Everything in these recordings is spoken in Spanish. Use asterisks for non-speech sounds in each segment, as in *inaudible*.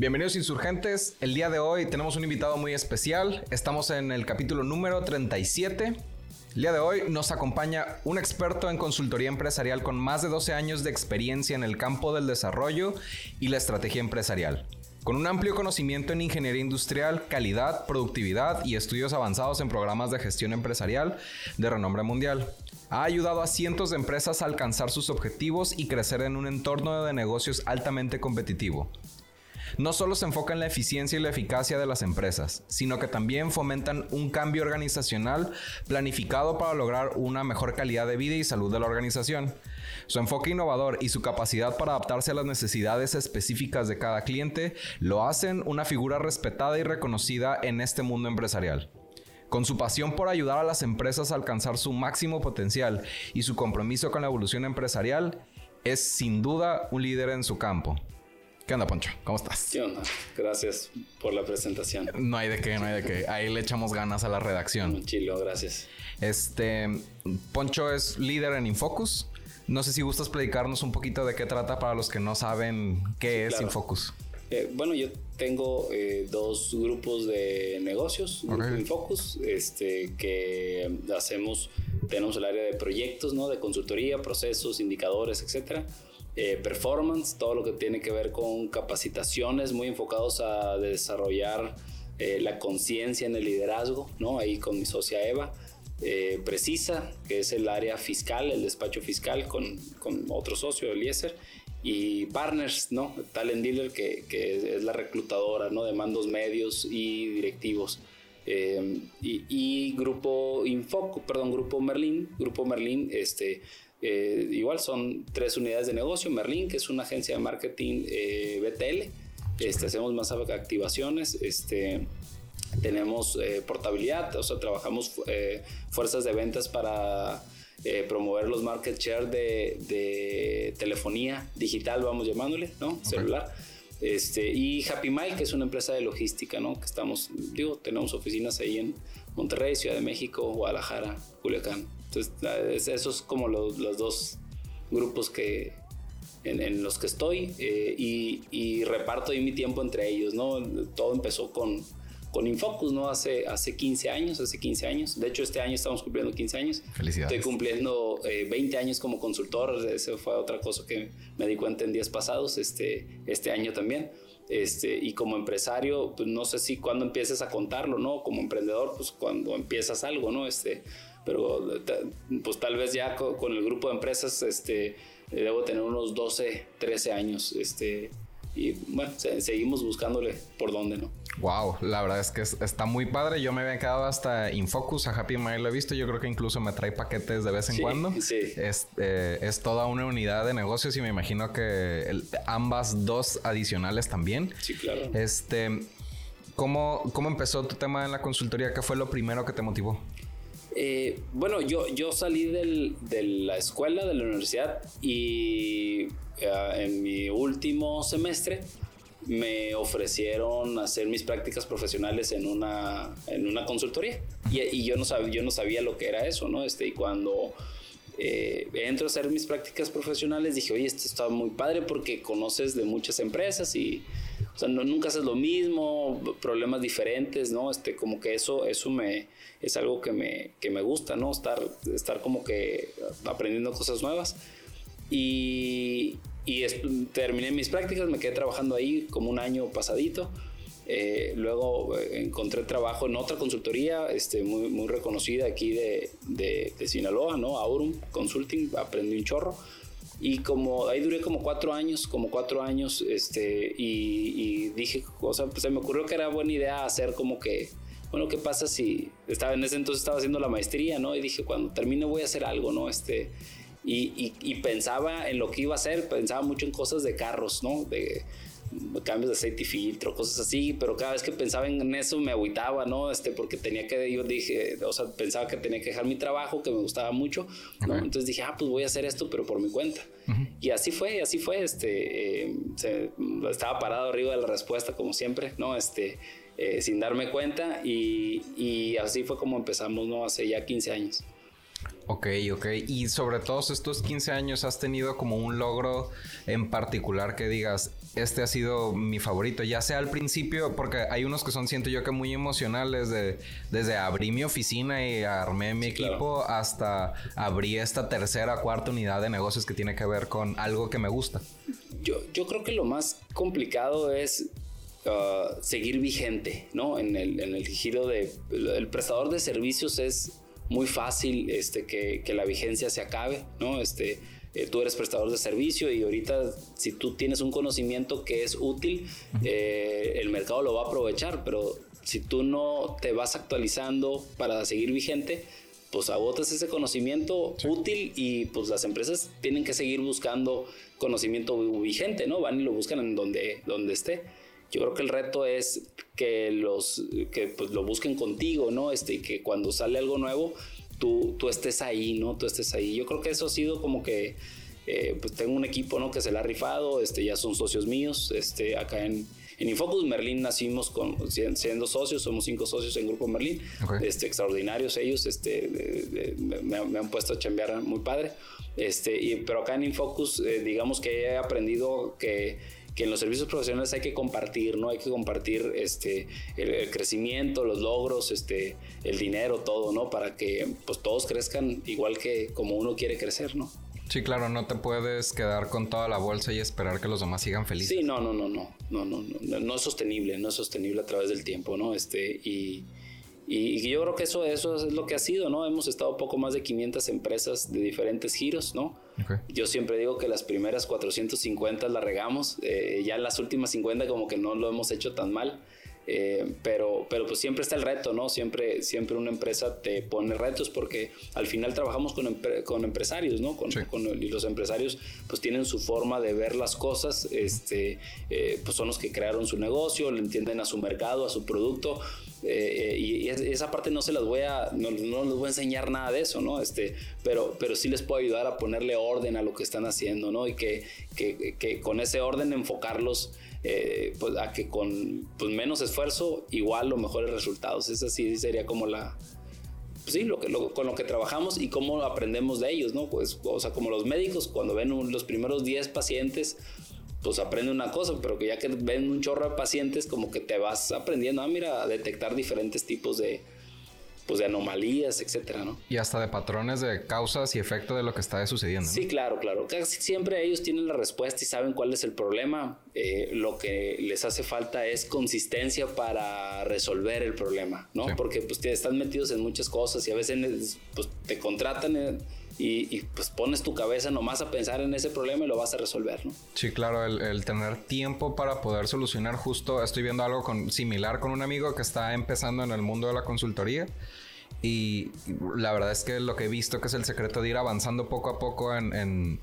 Bienvenidos insurgentes. El día de hoy tenemos un invitado muy especial. Estamos en el capítulo número 37. El día de hoy nos acompaña un experto en consultoría empresarial con más de 12 años de experiencia en el campo del desarrollo y la estrategia empresarial. Con un amplio conocimiento en ingeniería industrial, calidad, productividad y estudios avanzados en programas de gestión empresarial de renombre mundial. Ha ayudado a cientos de empresas a alcanzar sus objetivos y crecer en un entorno de negocios altamente competitivo no solo se enfoca en la eficiencia y la eficacia de las empresas, sino que también fomentan un cambio organizacional planificado para lograr una mejor calidad de vida y salud de la organización. Su enfoque innovador y su capacidad para adaptarse a las necesidades específicas de cada cliente lo hacen una figura respetada y reconocida en este mundo empresarial. Con su pasión por ayudar a las empresas a alcanzar su máximo potencial y su compromiso con la evolución empresarial, es sin duda un líder en su campo. ¿Qué onda, Poncho? ¿Cómo estás? ¿Qué onda? Gracias por la presentación. No hay de qué, no hay de qué. Ahí le echamos ganas a la redacción. chilo, gracias. Este, Poncho es líder en Infocus. No sé si gustas platicarnos un poquito de qué trata para los que no saben qué es Infocus. Eh, bueno, yo tengo eh, dos grupos de negocios, Infocus, este, que hacemos, tenemos el área de proyectos, ¿no? De consultoría, procesos, indicadores, etcétera eh, performance, todo lo que tiene que ver con capacitaciones muy enfocados a desarrollar eh, la conciencia en el liderazgo, ¿no? Ahí con mi socia Eva. Eh, Precisa, que es el área fiscal, el despacho fiscal con, con otro socio, Eliezer, y Partners, ¿no? Talent Dealer, que, que, es la reclutadora, ¿no? De mandos medios y directivos. y, y, Grupo Infoco, perdón, Grupo Merlin, Grupo Merlin, este, eh, igual son tres unidades de negocio. Merlin, que es una agencia de marketing eh, BTL. Este, hacemos más activaciones. Este, tenemos eh, portabilidad, o sea, trabajamos fuerzas de ventas para promover los market share de, telefonía digital, vamos llamándole, ¿no? Celular. Este, y Happy Mile, que es una empresa de logística, ¿no? Que estamos, digo, tenemos oficinas ahí en Monterrey, Ciudad de México, Guadalajara, Culiacán. Entonces, esos como los, los dos grupos que, en, los que estoy eh, y, reparto ahí mi tiempo entre ellos, ¿no? Todo empezó con, con Infocus, ¿no? Hace, hace 15 años, hace 15 años. De hecho, este año estamos cumpliendo 15 años. Felicidades. Estoy cumpliendo 20 eh, años como consultor. Esa fue otra cosa que me di cuenta en días pasados, este, este año también. Este, y como empresario, pues no sé si cuando empieces a contarlo, ¿no? Como emprendedor, pues cuando empiezas algo, ¿no? Este, pero pues tal vez ya con, el grupo de empresas este, debo tener unos 12, 13 años. Este, y bueno, seguimos buscándole por dónde, ¿no? Wow, la verdad es que está muy padre. Yo me había quedado hasta Infocus, a Happy Mile lo he visto. Yo creo que incluso me trae paquetes de vez en cuando. Sí. Es, eh, es toda una unidad de negocios y me imagino que ambas dos adicionales también. Sí, claro. Este, ¿cómo, ¿Cómo empezó tu tema en la consultoría? ¿Qué fue lo primero que te motivó? Eh, bueno, yo, yo salí de la escuela, de la universidad y eh, en mi último semestre me ofrecieron hacer mis prácticas profesionales en una, en una consultoría y, yo, no sabía, yo no sabía lo que era eso, ¿no? Este, y cuando eh, entro a hacer mis prácticas profesionales dije, oye, esto está muy padre porque conoces de muchas empresas y no, nunca haces lo mismo, problemas diferentes, ¿no? Este, como que eso, eso me, es algo que me, que me gusta, ¿no? Estar, estar como que aprendiendo cosas nuevas. Y, y terminé mis prácticas, me quedé trabajando ahí como un año pasadito. Eh, luego eh, encontré trabajo en otra consultoría este, muy, muy reconocida aquí de, de, de Sinaloa, ¿no? Aurum Consulting, aprendí un chorro. Y como ahí duré como cuatro años, como cuatro años, este, y, dije, o sea, pues se me ocurrió que era buena idea hacer como que, bueno, ¿qué pasa si estaba en ese entonces estaba haciendo la maestría, ¿no? Y dije, cuando termine voy a hacer algo, ¿no? Este, y, pensaba en lo que iba a hacer, pensaba mucho en cosas de carros, ¿no? Cambios de aceite y filtro, cosas así, pero cada vez que pensaba en eso me agüitaba, ¿no? Este, porque tenía que, yo dije, o sea, pensaba que tenía que dejar mi trabajo, que me gustaba mucho, ¿no? Entonces dije, ah, pues voy a hacer esto, pero por mi cuenta. Y así fue, así fue, este, eh, estaba parado arriba de la respuesta, como siempre, ¿no? Este, eh, sin darme cuenta, y, y, así fue como empezamos, ¿no? Hace ya 15 años. Ok, ok. Y sobre todos estos 15 años, ¿has tenido como un logro en particular que digas, este ha sido mi favorito? Ya sea al principio, porque hay unos que son, siento yo que muy emocionales, de, desde abrí mi oficina y armé mi equipo hasta abrí esta tercera, cuarta unidad de negocios que tiene que ver con algo que me gusta. Yo, yo creo que lo más complicado es uh, seguir vigente, ¿no? En el, en el giro de... El prestador de servicios es muy fácil este, que, que la vigencia se acabe, ¿no? Este, eh, tú eres prestador de servicio y ahorita si tú tienes un conocimiento que es útil, eh, el mercado lo va a aprovechar, pero si tú no te vas actualizando para seguir vigente, pues agotas ese conocimiento útil y pues las empresas tienen que seguir buscando conocimiento vigente, ¿no? Van y lo buscan en donde, donde esté. Yo creo que el reto es que los que pues, lo busquen contigo, ¿no? Este, y que cuando sale algo nuevo, tú, tú estés ahí, ¿no? Tú estés ahí. Yo creo que eso ha sido como que, eh, pues tengo un equipo, ¿no? Que se le ha rifado, este, ya son socios míos, este, acá en, en Infocus Merlin nacimos con, siendo socios, somos cinco socios en Grupo Merlin, este, extraordinarios ellos, este, me, han puesto a chambear muy padre, este, y, pero acá en Infocus, eh, digamos que he aprendido que que en los servicios profesionales hay que compartir, ¿no? Hay que compartir este, el, crecimiento, los logros, este, el dinero, todo, ¿no? Para que pues todos crezcan igual que como uno quiere crecer, ¿no? Sí, claro, no te puedes quedar con toda la bolsa y esperar que los demás sigan felices. Sí, no, no, no, no, no, no, no, no es sostenible, no es sostenible a través del tiempo, ¿no? Este, y, y, yo creo que eso, eso es lo que ha sido, ¿no? Hemos estado poco más de 500 empresas de diferentes giros, ¿no? Yo siempre digo que las primeras 450 las regamos, eh, ya las últimas 50 como que no lo hemos hecho tan mal. Eh, pero, pero pues siempre está el reto, ¿no? Siempre, siempre una empresa te pone retos porque al final trabajamos con, con empresarios, ¿no? Con, y los empresarios pues tienen su forma de ver las cosas, este, eh, pues son los que crearon su negocio, le entienden a su mercado, a su producto. Eh, y, esa parte no se las voy a, no, no, les voy a enseñar nada de eso, ¿no? Este, pero, pero sí les puedo ayudar a ponerle orden a lo que están haciendo, ¿no? Y que, que, que con ese orden enfocarlos eh, pues a que con pues, menos esfuerzo igual o mejores resultados. Esa sí sería como la, pues sí, lo que, con lo que trabajamos y cómo aprendemos de ellos, ¿no? Pues, o sea, como los médicos, cuando ven los primeros 10 pacientes, pues aprende una cosa, pero que ya que ven un chorro de pacientes, como que te vas aprendiendo, ah, mira, a detectar diferentes tipos de, pues, de anomalías, etcétera, ¿no? Y hasta de patrones de causas y efecto de lo que está sucediendo. Sí, claro, claro. Casi siempre ellos tienen la respuesta y saben cuál es el problema. Eh, lo que les hace falta es consistencia para resolver el problema, ¿no? Porque pues están metidos en muchas cosas y a veces pues, te contratan. Eh, y, pues pones tu cabeza nomás a pensar en ese problema y lo vas a resolver, ¿no? Sí, claro, el, tener tiempo para poder solucionar justo, estoy viendo algo con, similar con un amigo que está empezando en el mundo de la consultoría y la verdad es que lo que he visto que es el secreto de ir avanzando poco a poco en,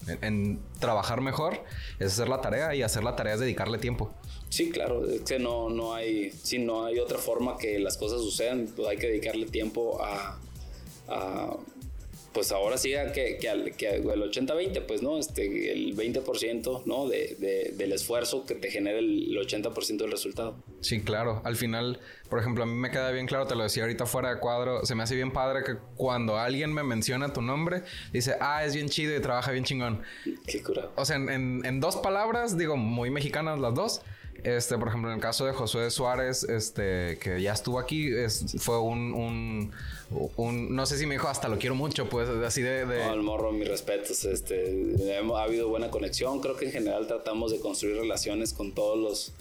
trabajar mejor es hacer la tarea y hacer la tarea es dedicarle tiempo. Sí, claro, es que no, no hay, si no hay otra forma que las cosas sucedan, pues hay que dedicarle tiempo a pues ahora siga que, que, el 80-20, pues, ¿no? Este, el 20%, ¿no? De, del esfuerzo que te genera el 80% del resultado. Sí, claro. Al final, por ejemplo, a mí me queda bien claro, te lo decía ahorita fuera de cuadro, se me hace bien padre que cuando alguien me menciona tu nombre, dice, ah, es bien chido y trabaja bien chingón. Qué curado. O sea, en, en dos palabras, digo, muy mexicanas las dos, este, por ejemplo, en el caso de Josué Suárez, este, que ya estuvo aquí, fue un, un, no sé si me dijo hasta lo quiero mucho, pues, así de... de... No, el morro, mis respetos, este, ha habido buena conexión, creo que en general tratamos de construir relaciones con todos los,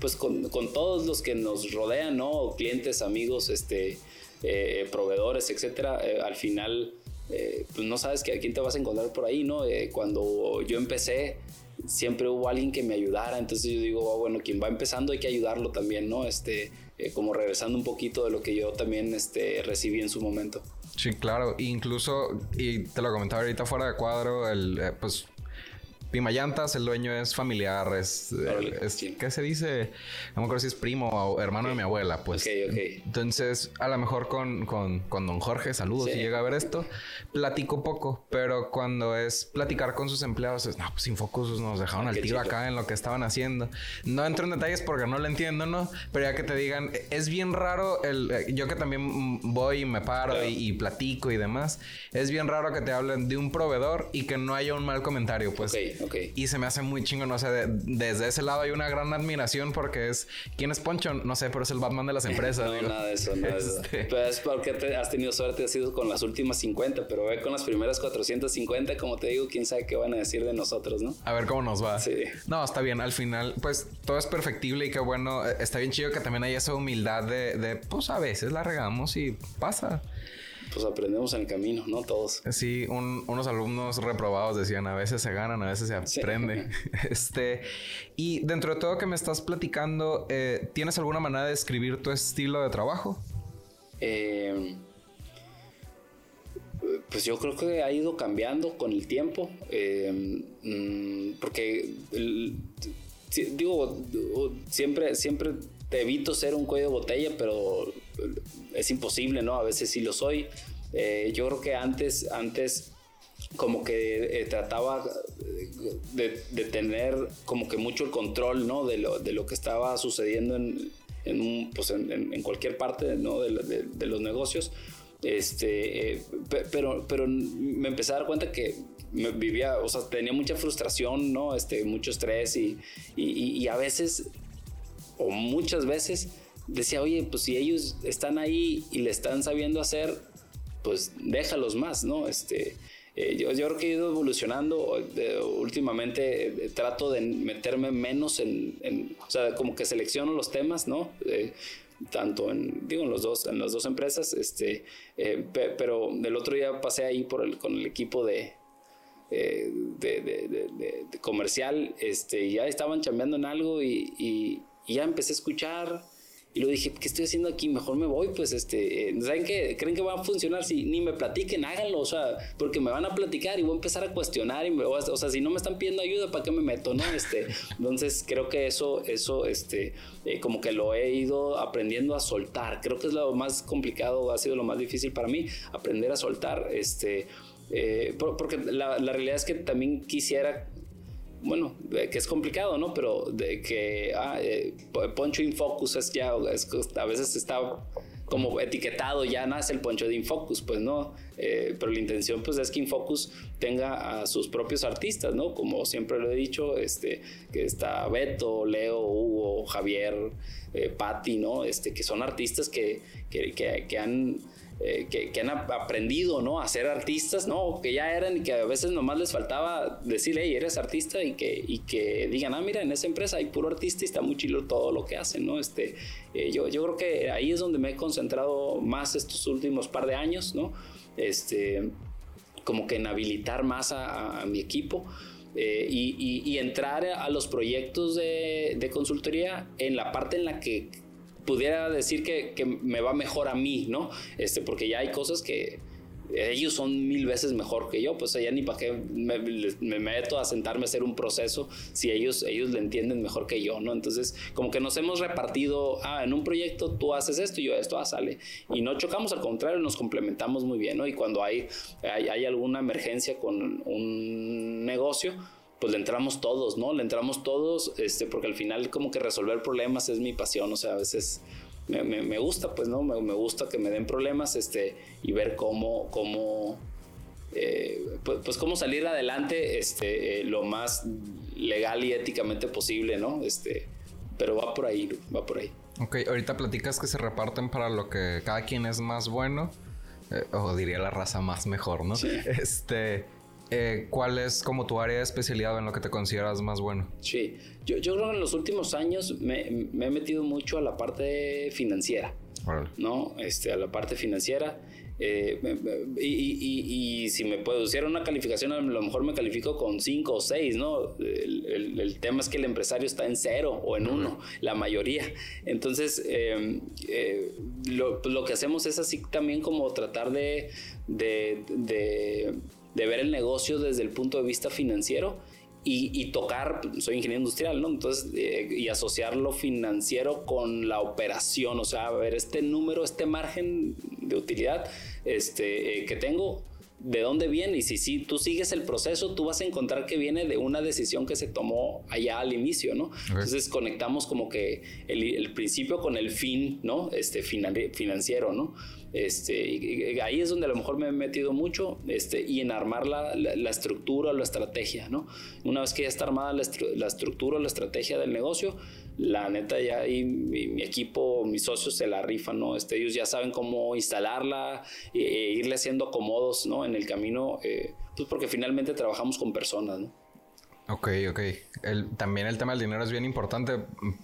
pues, con, con todos los que nos rodean, ¿no? Clientes, amigos, este, eh, proveedores, etcétera. Eh, al final, eh, pues no sabes que a quién te vas a encontrar por ahí, ¿no? cuando yo empecé, siempre hubo alguien que me ayudara, entonces yo digo, ah, bueno, quien va empezando hay que ayudarlo también, ¿no? Este, eh, como regresando un poquito de lo que yo también este, recibí en su momento. Sí, claro, incluso, y te lo comentaba ahorita fuera de cuadro, el, eh, pues Pimayantas, el dueño es familiar, es, ¿qué se dice? No me acuerdo si es primo o hermano de mi abuela, pues. Entonces, a lo mejor con, con, con don Jorge, saludos si llega a ver esto, platico poco, pero cuando es platicar con sus empleados, es, no, pues Infocus nos dejaron al tiro acá en lo que estaban haciendo. No entro en detalles porque no lo entiendo, ¿no? Pero ya que te digan, es bien raro, el, eh, yo que también voy y me paro y, platico y demás, es bien raro que te hablen de un proveedor y que no haya un mal comentario, pues. Y se me hace muy chingo, no sé, desde ese lado hay una gran admiración porque es, ¿quién es Poncho? No sé, pero es el Batman de las *laughs* empresas. no, nada de eso, nada de eso. Este. Pues es porque has tenido suerte, has sido con las últimas 50, pero ve con las primeras 450, como te digo, quién sabe qué van a decir de nosotros, ¿no? A ver cómo nos va. Sí. No, está bien, al final, pues todo es perfectible y qué bueno, eh, está bien chido que también hay esa humildad de, de pues a veces la regamos y pasa pues aprendemos en el camino, ¿no? Todos. Sí, unos alumnos reprobados decían, a veces se ganan, a veces se aprende. *laughs* este, y dentro de todo que me estás platicando, eh, ¿tienes alguna manera de describir tu estilo de trabajo? Eh, pues yo creo que ha ido cambiando con el tiempo, eh, mm, porque digo, siempre, siempre te evito ser un cuello de botella, pero es imposible, ¿no? A veces sí lo soy. Eh, yo creo que antes, antes como que eh, trataba de, tener como que mucho el control, ¿no? De lo, de lo que estaba sucediendo en, en, pues en, cualquier parte, ¿no? De, de, los negocios. Este, eh, pero, pero me empecé a dar cuenta que me vivía, o sea, tenía mucha frustración, ¿no? Este, mucho estrés y, y, y a veces, o muchas veces, decía, oye, pues si ellos están ahí y le están sabiendo hacer, pues déjalos más, ¿no? Este, eh, yo, yo, creo que he ido evolucionando. últimamente eh, trato de meterme menos en, o sea, como que selecciono los temas, ¿no? Eh, tanto en, digo, en los dos, en las dos empresas, este, pero el otro día pasé ahí por el, con el equipo de, de, comercial, este, ya estaban chambeando en algo y, y ya empecé a escuchar y lo dije, ¿qué estoy haciendo aquí? Mejor me voy, pues, este, eh, ¿saben qué? ¿Creen que va a funcionar? Si ni me platiquen, háganlo, o sea, porque me van a platicar y voy a empezar a cuestionar, y o sea, si no me están pidiendo ayuda, ¿para qué me meto, no? Este, *laughs* entonces, creo que eso, eso, este, eh, como que lo he ido aprendiendo a soltar. Creo que es lo más complicado, ha sido lo más difícil para mí, aprender a soltar, este, eh, porque la realidad es que también quisiera bueno, que es complicado, ¿no? Pero de que ah, eh, Poncho Infocus es ya, a veces está como etiquetado, ya nace el Poncho de Infocus, pues no, eh, pero la intención pues es que Infocus tenga a sus propios artistas, ¿no? Como siempre lo he dicho, este, que está Beto, Leo, Hugo, Javier, eh, Patti, ¿no? Este, que son artistas que, que, que han eh, que, han aprendido ¿no? a ser artistas, ¿no? que ya eran y que a veces nomás les faltaba decirle, hey, eres artista y que, y que digan, ah, mira, en esa empresa hay puro artista y está muy chilo todo lo que hacen. ¿no? Este, eh, yo, yo creo que ahí es donde me he concentrado más estos últimos par de años, ¿no? este, como que en habilitar más a, mi equipo. Eh, y, y, entrar a los proyectos de, de, consultoría en la parte en la que pudiera decir que, que, me va mejor a mí, ¿no? Este, porque ya hay cosas que ellos son mil veces mejor que yo, pues ya ni para qué me, meto a sentarme a hacer un proceso si ellos, ellos le entienden mejor que yo, ¿no? Entonces, como que nos hemos repartido, ah, en un proyecto tú haces esto y yo esto, ah, sale. Y no chocamos, al contrario, nos complementamos muy bien, ¿no? Y cuando hay, hay, hay alguna emergencia con un negocio, pues le entramos todos, ¿no? Le entramos todos, este, porque al final como que resolver problemas es mi pasión, o sea, a veces me, me, gusta, pues, ¿no? Me, me, gusta que me den problemas, este, y ver cómo, cómo, eh, pues, pues, cómo salir adelante, este, eh, lo más legal y éticamente posible, ¿no? Este, pero va por ahí, va por ahí. Ok, ahorita platicas que se reparten para lo que cada quien es más bueno, eh, o diría la raza más mejor, ¿no? Sí. *laughs* Este eh, ¿cuál es como tu área de especialidad en lo que te consideras más bueno? Sí, yo, yo creo que en los últimos años me, me, he metido mucho a la parte financiera, ¿no? Este, a la parte financiera. Eh, y, y, y, si me pusiera una calificación, a lo mejor me califico con 5 o 6, ¿no? El, el, tema es que el empresario está en 0 o en 1, la mayoría. Entonces, em, eh, lo, lo, que hacemos es así también como tratar de, de, de de ver el negocio desde el punto de vista financiero y, tocar, soy ingeniero industrial, ¿no? Entonces, eh, y asociar lo financiero con la operación, o sea, a ver, este número, este margen de utilidad este, eh, que tengo, ¿de dónde viene? Y si, si tú sigues el proceso, tú vas a encontrar que viene de una decisión que se tomó allá al inicio, ¿no? Entonces, conectamos como que el, el, principio con el fin, ¿no? Este, financiero, ¿no? Este, ahí es donde a lo mejor me he metido mucho este, y en armar la, la, estructura, la estrategia, ¿no? Una vez que ya está armada la, la estructura, la estrategia del negocio, la neta ya ahí mi, equipo, mis socios se la rifan, ¿no? Este, ellos ya saben cómo instalarla e, irle haciendo acomodos. En el camino, eh, pues porque finalmente trabajamos con personas, ¿no? Ok, ok. También el tema del dinero es bien importante.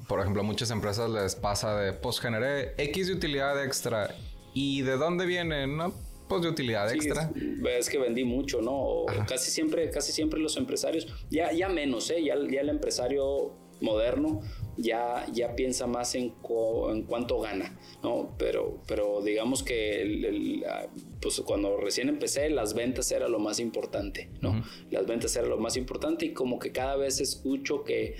Por ejemplo, a muchas empresas les pasa de, pues generé X de utilidad extra ¿Y de dónde viene? ¿No? Pues de utilidad extra. Es, que vendí mucho, ¿no? Casi siempre, casi siempre los empresarios, ya, ya menos, ¿eh? Ya, ya el empresario moderno ya, ya piensa más en, en cuánto gana, ¿no? Pero, pero digamos que ah, pues cuando recién empecé, las ventas era lo más importante, ¿no? Las ventas era lo más importante y como que cada vez escucho que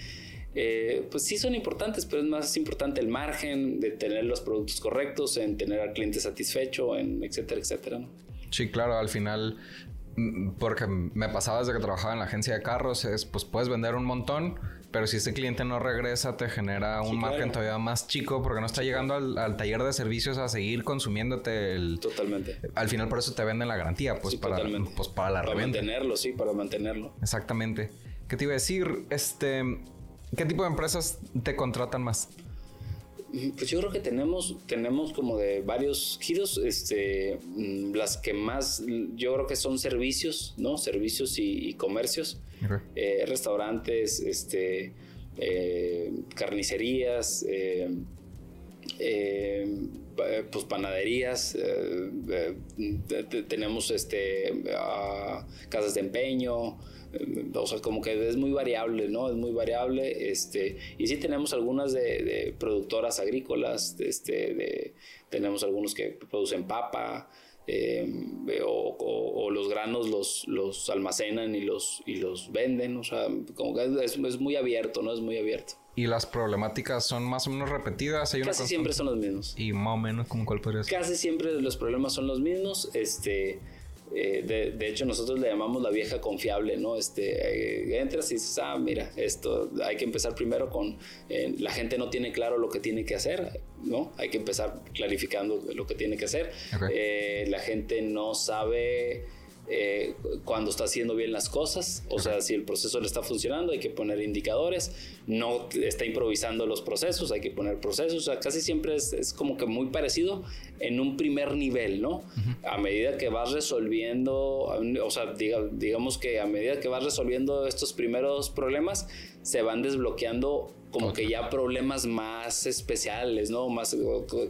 eh, pues sí son importantes, pero es más importante el margen de tener los productos correctos, en tener al cliente satisfecho, en etcétera, etcétera. Sí, claro, al final, mm, porque me pasaba desde que trabajaba en la agencia de carros, es pues puedes vender un montón, pero si ese cliente no regresa, te genera un margen todavía más chico porque no está llegando al, taller de servicios a seguir consumiéndote el. Totalmente. Al final, por eso te venden la garantía, pues, para, pues para la Para mantenerlo, sí, para mantenerlo. Exactamente. ¿Qué te iba a decir? Este. ¿Qué tipo de empresas te contratan más? Pues yo creo que tenemos, tenemos como de varios giros, este, mm, las que más, yo creo que son servicios, ¿no? Servicios y, comercios, eh, restaurantes, este, eh, carnicerías, eh, pues panaderías, tenemos este, casas de empeño, o sea, como que es muy variable, ¿no? Es muy variable, este, y sí tenemos algunas de, productoras agrícolas, este, de, tenemos algunos que producen papa, eh, o, los granos los, los almacenan y los, y los venden, o sea, como que es, es, muy abierto, ¿no? Es muy abierto. ¿Y las problemáticas son más o menos repetidas? ¿Hay Casi siempre son los mismos. ¿Y más o menos como cuál podría ser? Casi siempre los problemas son los mismos, este... Eh, de, hecho, nosotros le llamamos la vieja confiable, ¿no? Este, eh, entras y dices, ah, mira, esto hay que empezar primero con, eh, la gente no tiene claro lo que tiene que hacer, ¿no? Hay que empezar clarificando lo que tiene que hacer. la gente no sabe eh, cuando está haciendo bien las cosas, o sea, si el proceso le está funcionando, hay que poner indicadores, no está improvisando los procesos, hay que poner procesos, o sea, casi siempre es, como que muy parecido en un primer nivel, ¿no? A medida que vas resolviendo, o sea, digamos que a medida que vas resolviendo estos primeros problemas, se van desbloqueando como que ya problemas más especiales, ¿no? Más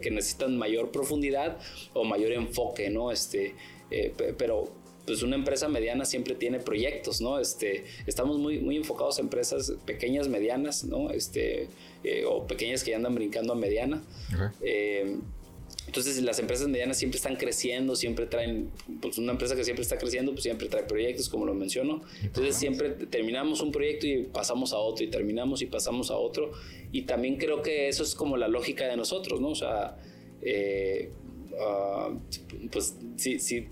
que necesitan mayor profundidad o mayor enfoque, ¿no? Este, eh, pero pues una empresa mediana siempre tiene proyectos, ¿no? Este, estamos muy, muy enfocados en empresas pequeñas, medianas, ¿no? Este, eh, o pequeñas que ya andan brincando a mediana. Eh, entonces las empresas medianas siempre están creciendo, siempre traen, pues una empresa que siempre está creciendo, pues siempre trae proyectos, como lo menciono. Entonces siempre terminamos un proyecto y pasamos a otro y terminamos y pasamos a otro. Y también creo que eso es como la lógica de nosotros, ¿no? O sea, eh, ah, pues sí, sí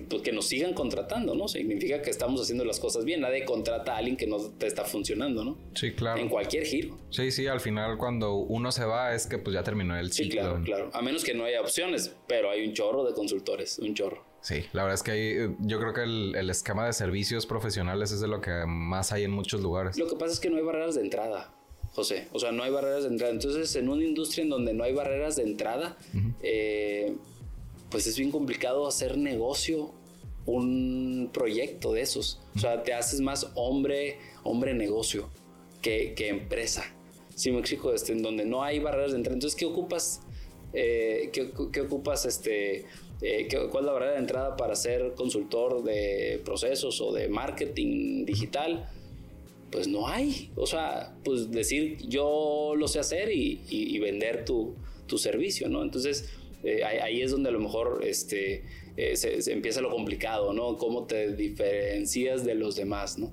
pues, que nos sigan contratando, ¿no? Significa que estamos haciendo las cosas bien. Nadie contrata a alguien que no te está funcionando, ¿no? Sí, claro. En cualquier giro. Sí, sí, al final cuando uno se va es que pues ya terminó el ciclo. Sí, claro, claro. A menos que no haya opciones, pero hay un chorro de consultores, un chorro. Sí, la verdad es que hay, yo creo que el, el esquema de servicios profesionales es de lo que más hay en muchos lugares. Lo que pasa es que no hay barreras de entrada. José. O sea, no hay barreras de entrada. Entonces, en una industria en donde no hay barreras de entrada, eh, pues es bien complicado hacer negocio un proyecto de esos. O sea, te haces más hombre, hombre negocio que, que empresa. Si me explico, este, en donde no hay barreras de entrada. Entonces, ¿qué ocupas? Eh, ¿qué, ocupas? Este, eh, ¿Cuál es la barrera de entrada para ser consultor de procesos o de marketing digital? Pues no hay. O sea, pues decir yo lo sé hacer y, vender tu, tu, servicio, ¿no? Entonces, eh, ahí, es donde a lo mejor este, eh, se, empieza lo complicado, ¿no? Cómo te diferencias de los demás, ¿no?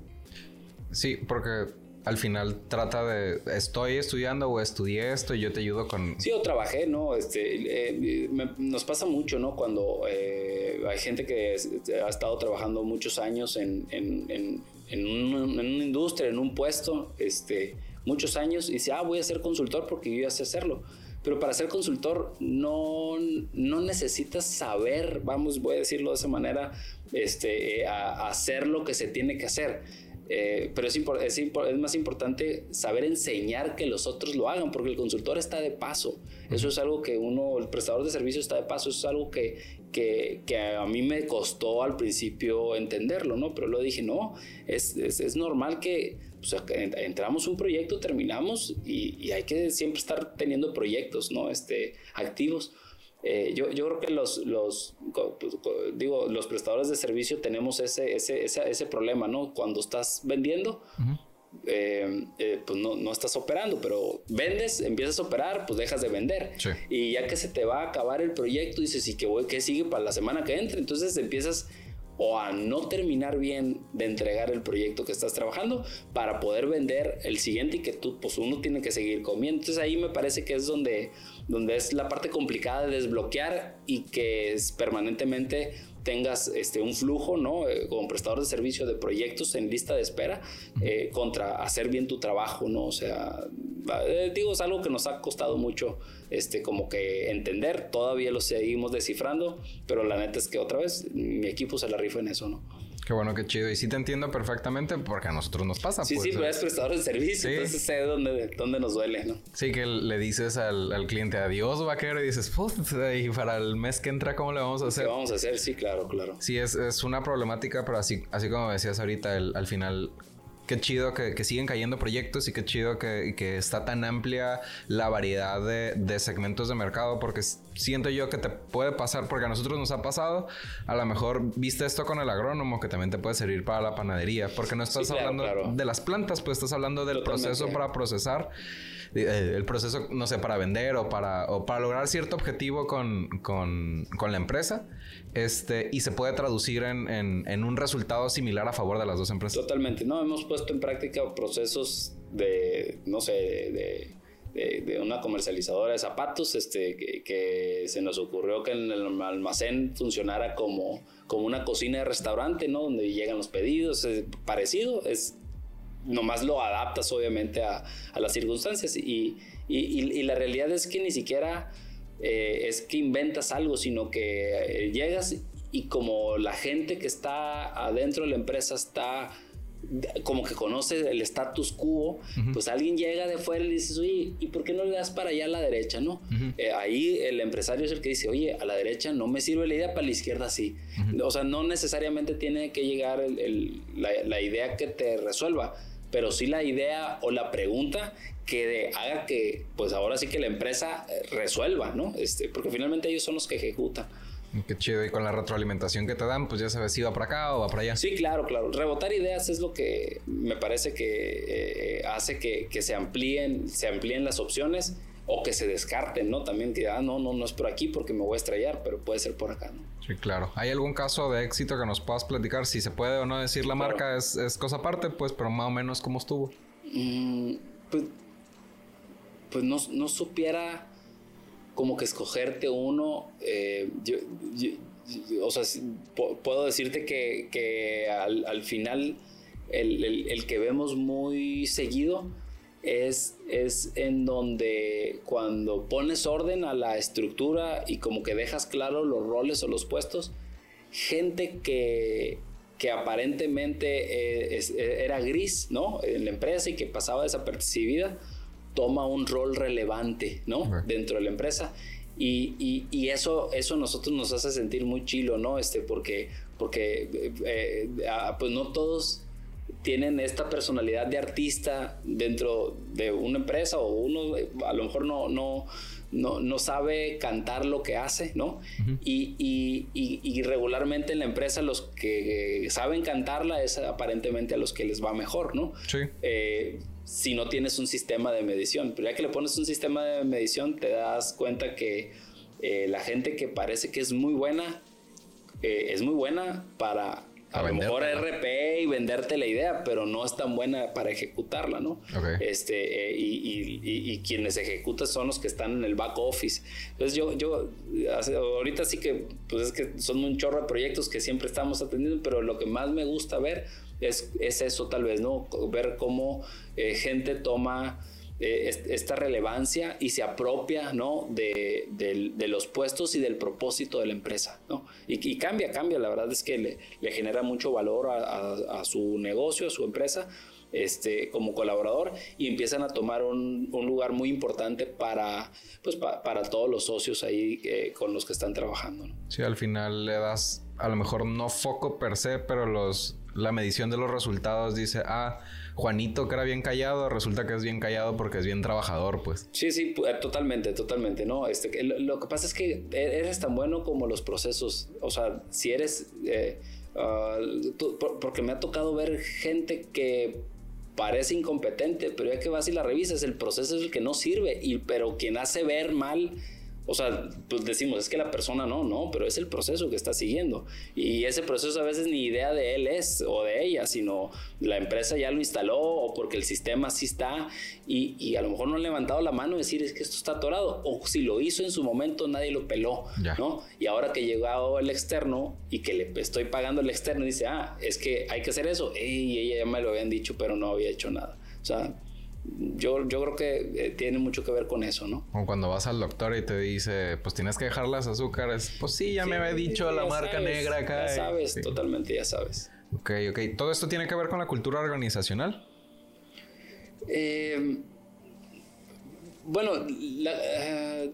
Sí, porque al final trata de estoy estudiando o estudié esto y yo te ayudo con... Sí, o trabajé, ¿no? Este, eh, nos pasa mucho, ¿no? Cuando hay gente que ha estado trabajando muchos años en, en, en, en, una industria, en un puesto, este, muchos años y dice, ah, voy a ser consultor porque yo ya sé hacerlo. Pero para ser consultor no, no necesitas saber, vamos, voy a decirlo de esa manera, este, a hacer lo que se tiene que hacer eh, pero es, es, es, más importante saber enseñar que los otros lo hagan, porque el consultor está de paso. Eso es algo que uno, el prestador de servicio está de paso. Eso es algo que, que, que a mí me costó al principio entenderlo, ¿no? Pero lo dije, no, es, es normal que pues, entramos un proyecto, terminamos y, y, hay que siempre estar teniendo proyectos, ¿no? Este, activos. Eh, yo, yo, creo que los, los, pues, digo, los prestadores de servicio tenemos ese, ese, ese, problema, ¿no? Cuando estás vendiendo, eh, eh, pues no, no, estás operando, pero vendes, empiezas a operar, pues dejas de vender. Y ya que se te va a acabar el proyecto, dices, ¿y qué, voy, qué sigue para la semana que entra? Entonces empiezas o a no terminar bien de entregar el proyecto que estás trabajando para poder vender el siguiente y que tú, pues uno tiene que seguir comiendo. Entonces ahí me parece que es donde, donde es la parte complicada de desbloquear y que es permanentemente tengas este, un flujo, ¿no? Eh, como prestador de servicio de proyectos en lista de espera eh, contra hacer bien tu trabajo, ¿no? O sea, eh, digo, es algo que nos ha costado mucho, este, como que entender, todavía lo seguimos descifrando, pero la neta es que otra vez mi equipo se la rifa en eso, ¿no? Qué bueno, qué chido. Y sí te entiendo perfectamente porque a nosotros nos pasa. Sí, pues, sí, pero es prestador de servicio, entonces sé dónde, dónde nos duele, ¿no? Sí, que le dices al, al cliente adiós, vaquero, y dices, y para el mes que entra, ¿cómo le vamos a hacer? ¿Qué vamos a hacer? Sí, claro, claro. Sí, es, es una problemática, pero así, así como decías ahorita, el, al final qué chido que, siguen cayendo proyectos y qué chido que, que está tan amplia la variedad de, de, segmentos de mercado porque siento yo que te puede pasar, porque a nosotros nos ha pasado, a lo mejor viste esto con el agrónomo que también te puede servir para la panadería, porque no estás hablando de las plantas, pues estás hablando del proceso para procesar eh, el proceso, no sé, para vender o para, o para lograr cierto objetivo con, con, con la empresa. Este, y se puede traducir en, en, un resultado similar a favor de las dos empresas. Totalmente, ¿no? Hemos puesto en práctica procesos de, no sé, de, de, una comercializadora de zapatos, este, que, se nos ocurrió que en el almacén funcionara como, como una cocina de restaurante, ¿no? Donde llegan los pedidos, parecido, es nomás lo adaptas obviamente a, las circunstancias y, y, y, la realidad es que ni siquiera eh, es que inventas algo, sino que eh, llegas y como la gente que está adentro de la empresa está como que conoce el status quo, pues alguien llega de fuera y dices, oye, ¿y por qué no le das para allá a la derecha, no? Eh, ahí el empresario es el que dice, oye, a la derecha no me sirve la idea, para la izquierda sí. O sea, no necesariamente tiene que llegar la, la, idea que te resuelva, pero sí la idea o la pregunta que haga que, pues ahora sí que la empresa eh, resuelva, ¿no? Este, porque finalmente ellos son los que ejecutan. Qué chido. Y con la retroalimentación que te dan, pues ya sabes si va para acá o va para allá. Sí, claro, claro. Rebotar ideas es lo que me parece que eh, hace que, que, se amplíen, se amplíen las opciones o que se descarten, ¿no? También que, ah, no, no, no es por aquí porque me voy a estrellar, pero puede ser por acá, ¿no? Sí, claro. ¿Hay algún caso de éxito que nos puedas platicar? Si se puede o no decir la marca es, es, cosa aparte, pues, pero más o menos cómo estuvo. Mm, pues, pues no, no, supiera como que escogerte uno. Eh, yo, o sea, puedo decirte que, que al, al, final el, el, el que vemos muy seguido es, es en donde cuando pones orden a la estructura y como que dejas claro los roles o los puestos, gente que, que aparentemente eh, eh, era gris, ¿no? En la empresa y que pasaba desapercibida, toma un rol relevante, ¿no? Dentro de la empresa. Y, y, y, eso, eso a nosotros nos hace sentir muy chilo, ¿no? Este, porque, porque eh, ah, pues no todos tienen esta personalidad de artista dentro de una empresa o uno a lo mejor no, no, no, no sabe cantar lo que hace, ¿no? y, y, y, regularmente en la empresa los que saben cantarla es aparentemente a los que les va mejor, ¿no? Sí. Eh, si no tienes un sistema de medición, pero ya que le pones un sistema de medición te das cuenta que eh, la gente que parece que es muy buena, eh, es muy buena para a, lo mejor RP y venderte la idea, pero no es tan buena para ejecutarla, ¿no? Este, eh, y, quienes ejecutan son los que están en el back office. Entonces yo, yo ahorita sí que, pues es que son un chorro de proyectos que siempre estamos atendiendo, pero lo que más me gusta ver es, es eso tal vez, ¿no? Ver cómo eh, gente toma eh, esta relevancia y se apropia ¿no? de, los puestos y del propósito de la empresa. ¿no? Y, cambia, cambia, la verdad es que le, genera mucho valor a, su negocio, a su empresa. Este, como colaborador y empiezan a tomar un, lugar muy importante para, pues, para todos los socios ahí eh, con los que están trabajando. ¿no? Sí, al final le das a lo mejor no foco per se, pero los, la medición de los resultados dice, ah, Juanito que era bien callado, resulta que es bien callado porque es bien trabajador, pues. Sí, sí, eh, totalmente, totalmente, ¿no? Este, lo, que pasa es que e, eres tan bueno como los procesos, o sea, si eres, eh, ah, porque me ha tocado ver gente que parece incompetente, pero ya que vas y la revisas, el proceso es el que no sirve, y, pero quien hace ver mal o sea, pues decimos, es que la persona no, no, pero es el proceso que está siguiendo. Y ese proceso a veces ni idea de él es o de ella, sino la empresa ya lo instaló o porque el sistema así está y, a lo mejor no han levantado la mano y decir, es que esto está atorado. O si lo hizo en su momento, nadie lo peló, ¿no? Y ahora que llegado el externo y que le estoy pagando el externo, dice, ah, es que hay que hacer eso. Y ella ya me lo habían dicho, pero no había hecho nada. O sea, yo, yo creo que eh, tiene mucho que ver con eso, ¿no? Como cuando vas al doctor y te dice, pues tienes que dejar las azúcares. Pues sí, ya me había dicho la marca negra acá. Ya sabes, totalmente, ya sabes. Ok, ok. ¿Todo esto tiene que ver con la cultura organizacional? Em, bueno, eh,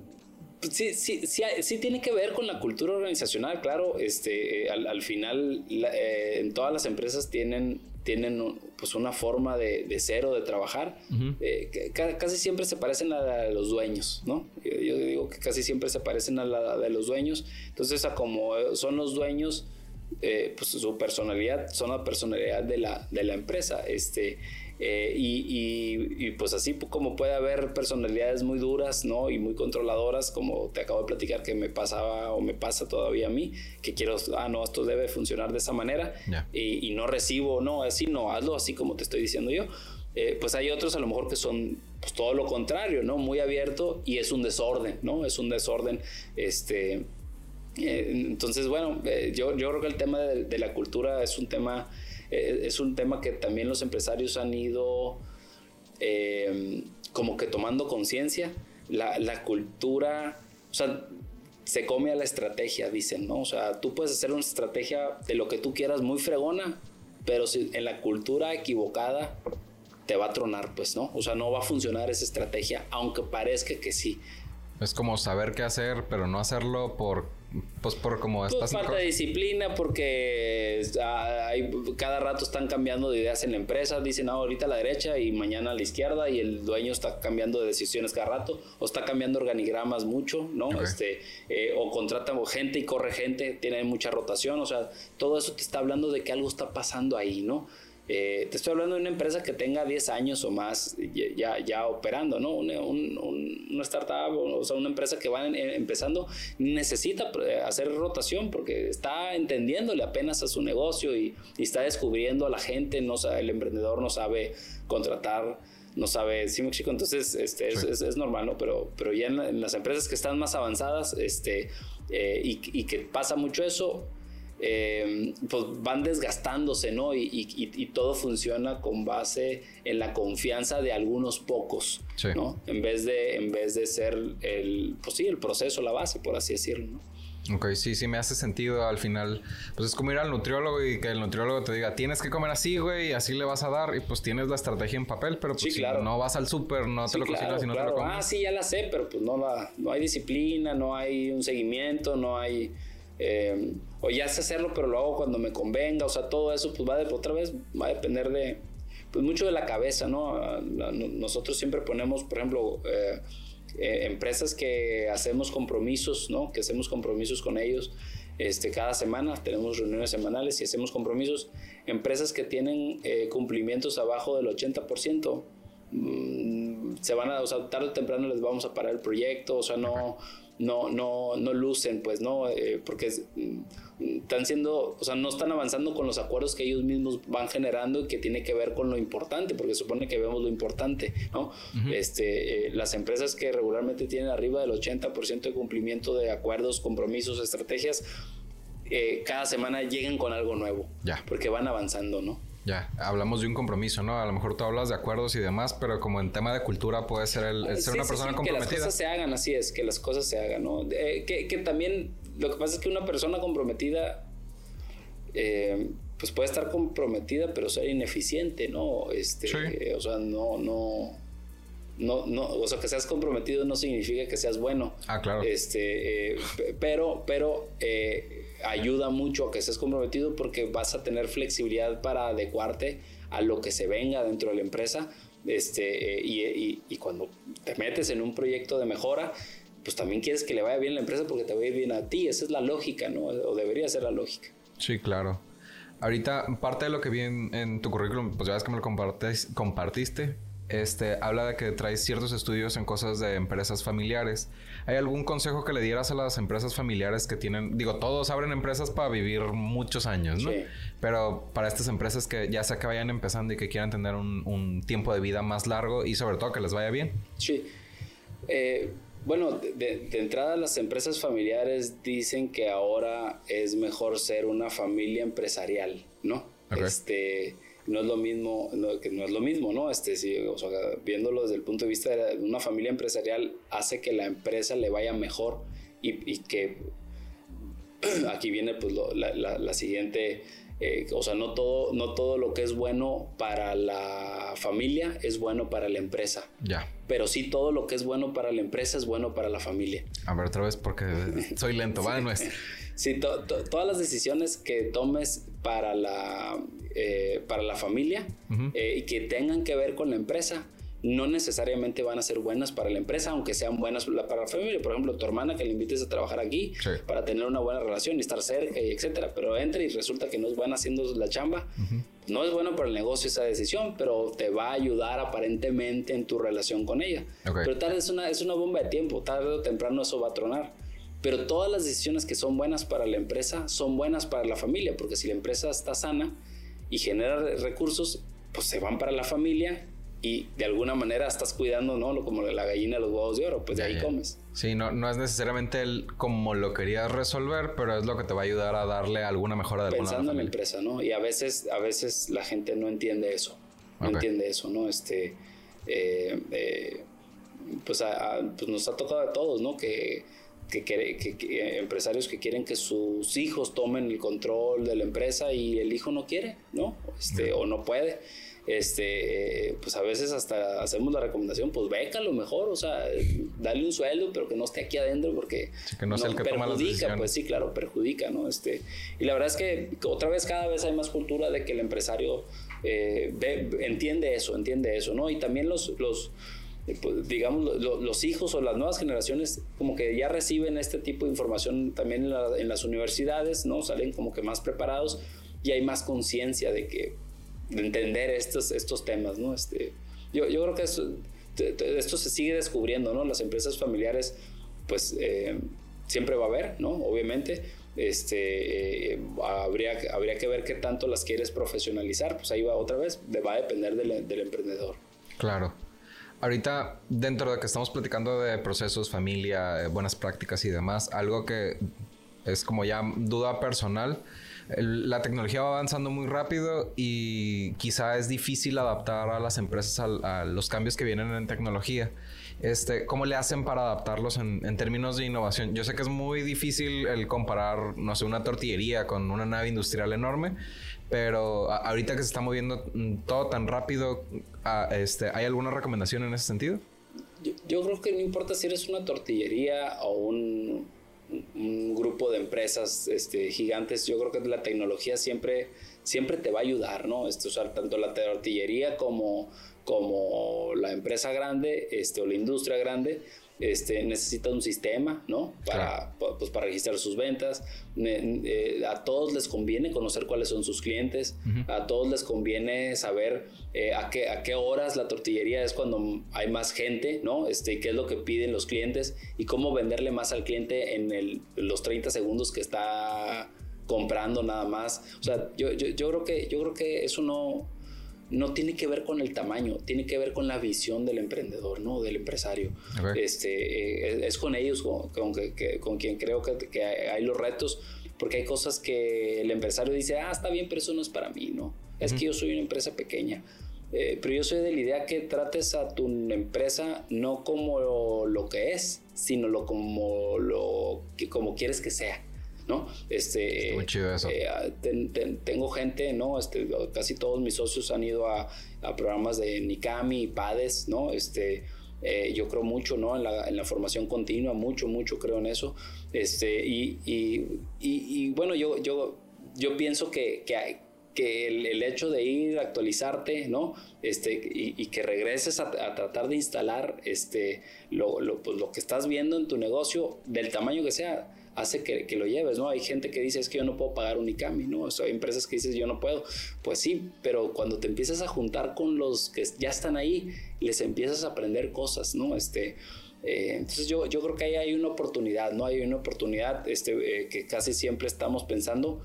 sí, sí, sí, sí, tiene que ver con la cultura organizacional, claro. Este, eh, al, final, en todas las empresas tienen tienen pues una forma de, de ser o de trabajar, eh, casi siempre se parecen a la de los dueños, ¿no? Yo, digo que casi siempre se parecen a la de los dueños, entonces a como son los dueños, eh, pues su personalidad son la personalidad de la, de la empresa, este, eh, y, pues así como puede haber personalidades muy duras, ¿no? Y muy controladoras, como te acabo de platicar que me pasaba o me pasa todavía a mí, que quiero, ah, no, esto debe funcionar de esa manera y, no recibo, no, así no, hazlo así como te estoy diciendo yo. Eh, pues hay otros a lo mejor que son pues, todo lo contrario, ¿no? Muy abierto y es un desorden, ¿no? Es un desorden, este... Eh, entonces, bueno, yo, yo creo que el tema de la cultura es un tema eh, es un tema que también los empresarios han ido eh, como que tomando conciencia. La, cultura, o sea, se come a la estrategia, dicen, ¿no? O sea, tú puedes hacer una estrategia de lo que tú quieras muy fregona, pero si en la cultura equivocada te va a tronar, pues, ¿no? O sea, no va a funcionar esa estrategia, aunque parezca que sí. Es como saber qué hacer, pero no hacerlo por pues por como pues estás falta de disciplina porque hay, cada rato están cambiando de ideas en la empresa. Dicen ahorita a la derecha y mañana a la izquierda y el dueño está cambiando de decisiones cada rato o está cambiando organigramas mucho no este eh, o contrata gente y corre gente tiene mucha rotación. O sea todo eso te está hablando de que algo está pasando ahí no eh, te estoy hablando de una empresa que tenga 10 años o más ya, ya operando, ¿no? Una, una startup, o sea, una empresa que va empezando, necesita eh, hacer rotación porque está entendiéndole apenas a su negocio y, está descubriendo a la gente, no sabe, el emprendedor no sabe contratar no sabe, sí chico, entonces este, es, normal, ¿no? Pero, pero ya en, las empresas que están más avanzadas este, eh, y, y, que pasa mucho eso, eh, pues van desgastándose, ¿no? Y, todo funciona con base en la confianza de algunos pocos, ¿no? En vez de, en vez de ser el, pues sí, el proceso, la base, por así decirlo, ¿no? Ok, sí, sí me hace sentido al final. Pues es como ir al nutriólogo y que el nutriólogo te diga, tienes que comer así, güey, y así le vas a dar. Y pues tienes la estrategia en papel, pero pues si no vas al súper, no te lo cocinas y no te lo comes. Ah, sí, ya la sé, pero pues no, la, no hay disciplina, no hay un seguimiento, no hay eh, o ya sé hacerlo, pero lo hago cuando me convenga, o sea, todo eso pues va de, otra vez, va a depender de, pues mucho de la cabeza, ¿no? Nosotros siempre ponemos, por ejemplo, eh, eh, empresas que hacemos compromisos, ¿no? Que hacemos compromisos con ellos. Este, cada semana tenemos reuniones semanales y hacemos compromisos. Empresas que tienen cumplimientos abajo del 80%, mm, se van a, o sea, tarde o temprano les vamos a parar el proyecto, o sea, no, no, no, no lucen, pues, ¿no? Eh, porque mm, están siendo, o sea, no están avanzando con los acuerdos que ellos mismos van generando y que tiene que ver con lo importante, porque supone que vemos lo importante, ¿no? este, eh, las empresas que regularmente tienen arriba del 80% de cumplimiento de acuerdos, compromisos, estrategias, eh, cada semana llegan con algo nuevo, ya. porque van avanzando, ¿no? Ya, hablamos de un compromiso, ¿no? A lo mejor tú hablas de acuerdos y demás, pero como en tema de cultura puede ser el, ser una persona comprometida. Que las cosas se hagan, así es, que las cosas se hagan, ¿no? Eh, que, que, también lo que pasa es que una persona comprometida, eh, pues puede estar comprometida, pero ser ineficiente, ¿no? Este, o sea, no, no, no, no, o sea, que seas comprometido no significa que seas bueno. Ah, claro. Este, eh, pero, pero ayuda mucho a que estés comprometido porque vas a tener flexibilidad para adecuarte a lo que se venga dentro de la empresa. Este, y, y, cuando te metes en un proyecto de mejora, pues también quieres que le vaya bien a la empresa porque te va a ir bien a ti. Esa es la lógica, ¿no? O debería ser la lógica. Sí, claro. Ahorita, parte de lo que vi en, tu currículum, pues ya ves que me lo compartiste, este, habla de que traes ciertos estudios en cosas de empresas familiares. ¿Hay algún consejo que le dieras a las empresas familiares que tienen, digo, todos abren empresas para vivir muchos años, ¿no? Sí. Pero para estas empresas que ya sea que vayan empezando y que quieran tener un, tiempo de vida más largo y sobre todo que les vaya bien. Sí. Eh, bueno, de, entrada las empresas familiares dicen que ahora es mejor ser una familia empresarial, ¿no? Este no es lo mismo, no, que no es lo mismo, ¿no? Este, si, o sea, viéndolo desde el punto de vista de una familia empresarial, hace que la empresa le vaya mejor y, y que *clears throat* aquí viene pues la, la, siguiente, eh, o sea, no todo, no todo lo que es bueno para la familia es bueno para la empresa. Ya. Pero sí todo lo que es bueno para la empresa es bueno para la familia. A ver, otra vez porque soy lento, ¿vale? No es... *laughs* Sí, todas las decisiones que tomes para la, eh, para la familia eh, y que tengan que ver con la empresa, no necesariamente van a ser buenas para la empresa, aunque sean buenas para la familia. Por ejemplo, tu hermana que le invites a trabajar aquí para tener una buena relación y estar cerca, y etcétera. Pero entra y resulta que no es buena haciendo la chamba. No es bueno para el negocio esa decisión, pero te va a ayudar aparentemente en tu relación con ella. Pero tal es una, es una bomba de tiempo. Tarde o temprano eso va a tronar. Pero todas las decisiones que son buenas para la empresa son buenas para la familia, porque si la empresa está sana y genera recursos, pues se van para la familia y de alguna manera estás cuidando, ¿no? Como la gallina de los huevos de oro, pues de ahí comes. Sí, no, no es necesariamente el como lo querías resolver, pero es lo que te va a ayudar a darle alguna mejora de alguna Pensando en la empresa, ¿no? Y a veces, a veces la gente no entiende eso, no entiende eso, ¿no? Este, eh, eh, pues, pues nos ha tocado a todos, ¿no? Que que, que, empresarios que quieren que sus hijos tomen el control de la empresa y el hijo no quiere, ¿no? Este, o no puede. Este, pues a veces hasta hacemos la recomendación, pues beca lo mejor, o sea, dale un sueldo, pero que no esté aquí adentro porque que no, el que perjudica, pues sí, claro, perjudica, ¿no? Este, y la verdad es que otra vez cada vez hay más cultura de que el empresario eh, entiende eso, entiende eso, ¿no? Y también los, los pues, digamos, los hijos o las nuevas generaciones como que ya reciben este tipo de información también en, las universidades, ¿no? Salen como que más preparados y hay más conciencia de que, de entender estos, estos temas, ¿no? Este, yo, yo creo que esto se sigue descubriendo, ¿no? Las empresas familiares, pues, eh, siempre va a haber, ¿no? Obviamente, este, eh, habría, habría que ver qué tanto las quieres profesionalizar, pues ahí va otra vez, va a depender del, del emprendedor. Claro. Ahorita, dentro de que estamos platicando de procesos, familia, eh, buenas prácticas y demás, algo que es como ya duda personal, la tecnología va avanzando muy rápido y quizá es difícil adaptar a las empresas a, los cambios que vienen en tecnología. Este, ¿Cómo le hacen para adaptarlos en, términos de innovación? Yo sé que es muy difícil el comparar, no sé, una tortillería con una nave industrial enorme, pero ahorita que se está moviendo mm, todo tan rápido, este, ¿hay alguna recomendación en ese sentido? Yo, creo que no importa si eres una tortillería o un, grupo de empresas este, gigantes, yo creo que la tecnología siempre, siempre te va a ayudar, ¿no? Usar tanto la tortillería como, como la empresa grande este, o la industria grande este, necesita un sistema, ¿no? Para, pues, para registrar sus ventas. Eh, a todos les conviene conocer cuáles son sus clientes. A todos les conviene saber eh, a, qué, a qué horas la tortillería es cuando hay más gente, ¿no? Este, qué es lo que piden los clientes y cómo venderle más al cliente en el, los 30 segundos que está comprando nada más. O sea, yo, yo, yo creo que yo creo que eso no, no tiene que ver con el tamaño, tiene que ver con la visión del emprendedor, ¿no? Del empresario. Este, eh, es con ellos con, con, quien creo que, hay los retos, porque hay cosas que el empresario dice, ah, está bien, pero eso no es para mí, ¿no? Es que yo soy una empresa pequeña. Eh, pero yo soy de la idea que trates a tu empresa no como lo, que es, sino lo como lo que como quieres que sea. ¿No? Este, muy chido eso. Eh, tengo gente, ¿no? Este, casi todos mis socios han ido a, programas de Nikami y PADES, ¿no? Este, eh, yo creo mucho, ¿no? En la, formación continua, mucho, mucho creo en eso. Este, y, y, bueno, yo, yo, yo pienso que, que, que el, hecho de ir a actualizarte, ¿no? Este, y, que regreses a, tratar de instalar este, lo, lo, pues, lo que estás viendo en tu negocio, del tamaño que sea, hace que, que, lo lleves, ¿no? Hay gente que dice, es que yo no puedo pagar un ICAMI, ¿no? O sea, hay empresas que dices, yo no puedo. Pues sí, pero cuando te empiezas a juntar con los que ya están ahí, les empiezas a aprender cosas, ¿no? Este, eh, entonces yo, yo creo que ahí hay una oportunidad, ¿no? Hay una oportunidad este, eh, que casi siempre estamos pensando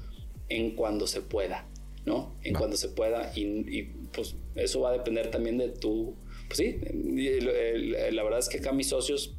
en cuando se pueda, ¿no? En cuando se pueda y, y, pues eso va a depender también de tu... Pues sí, la verdad es que acá mis socios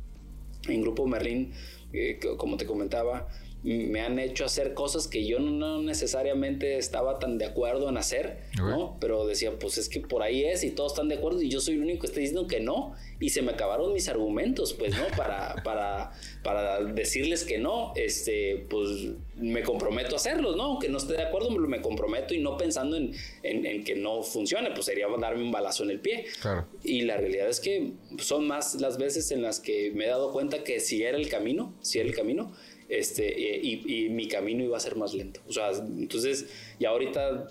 en Grupo Merlín eh, como te comentaba, me han hecho hacer cosas que yo no necesariamente estaba tan de acuerdo en hacer, ¿no? Pero decía, pues es que por ahí es y todos están de acuerdo y yo soy el único que está diciendo que no y se me acabaron mis argumentos, pues, ¿no? Para, *laughs* para, para decirles que no, este, pues me comprometo a hacerlos, ¿no? Aunque no esté de acuerdo, me comprometo y no pensando en, en, que no funcione, pues sería darme un balazo en el pie. Claro. Y la realidad es que son más las veces en las que me he dado cuenta que si era el camino, si era el camino, este, y, mi camino iba a ser más lento. O sea, entonces, y ahorita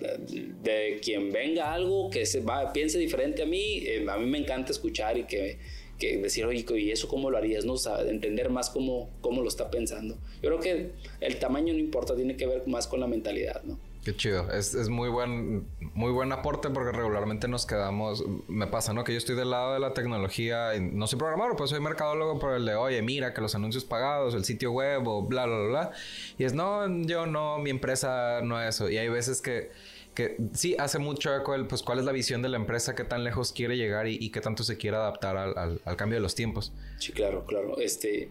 de, quien venga algo que se piense diferente a mí, eh, a mí me encanta escuchar y que, que decir, oye, ¿y eso cómo lo harías? ¿no? O entender más cómo, cómo lo está pensando. Yo creo que el tamaño no importa, tiene que ver más con la mentalidad, ¿no? Qué chido. Es, muy buen, muy buen aporte porque regularmente nos quedamos. Me pasa, ¿no? Que yo estoy del lado de la tecnología. Y no soy programador, pues soy mercadólogo por el de, oye, mira que los anuncios pagados, el sitio web o bla, bla, bla. Y es, no, yo no, mi empresa no es eso. Y hay veces que, que sí hace mucho eco el, pues, cuál es la visión de la empresa, qué tan lejos quiere llegar y, y qué tanto se quiere adaptar al, al, al cambio de los tiempos. Sí, claro, claro. Este.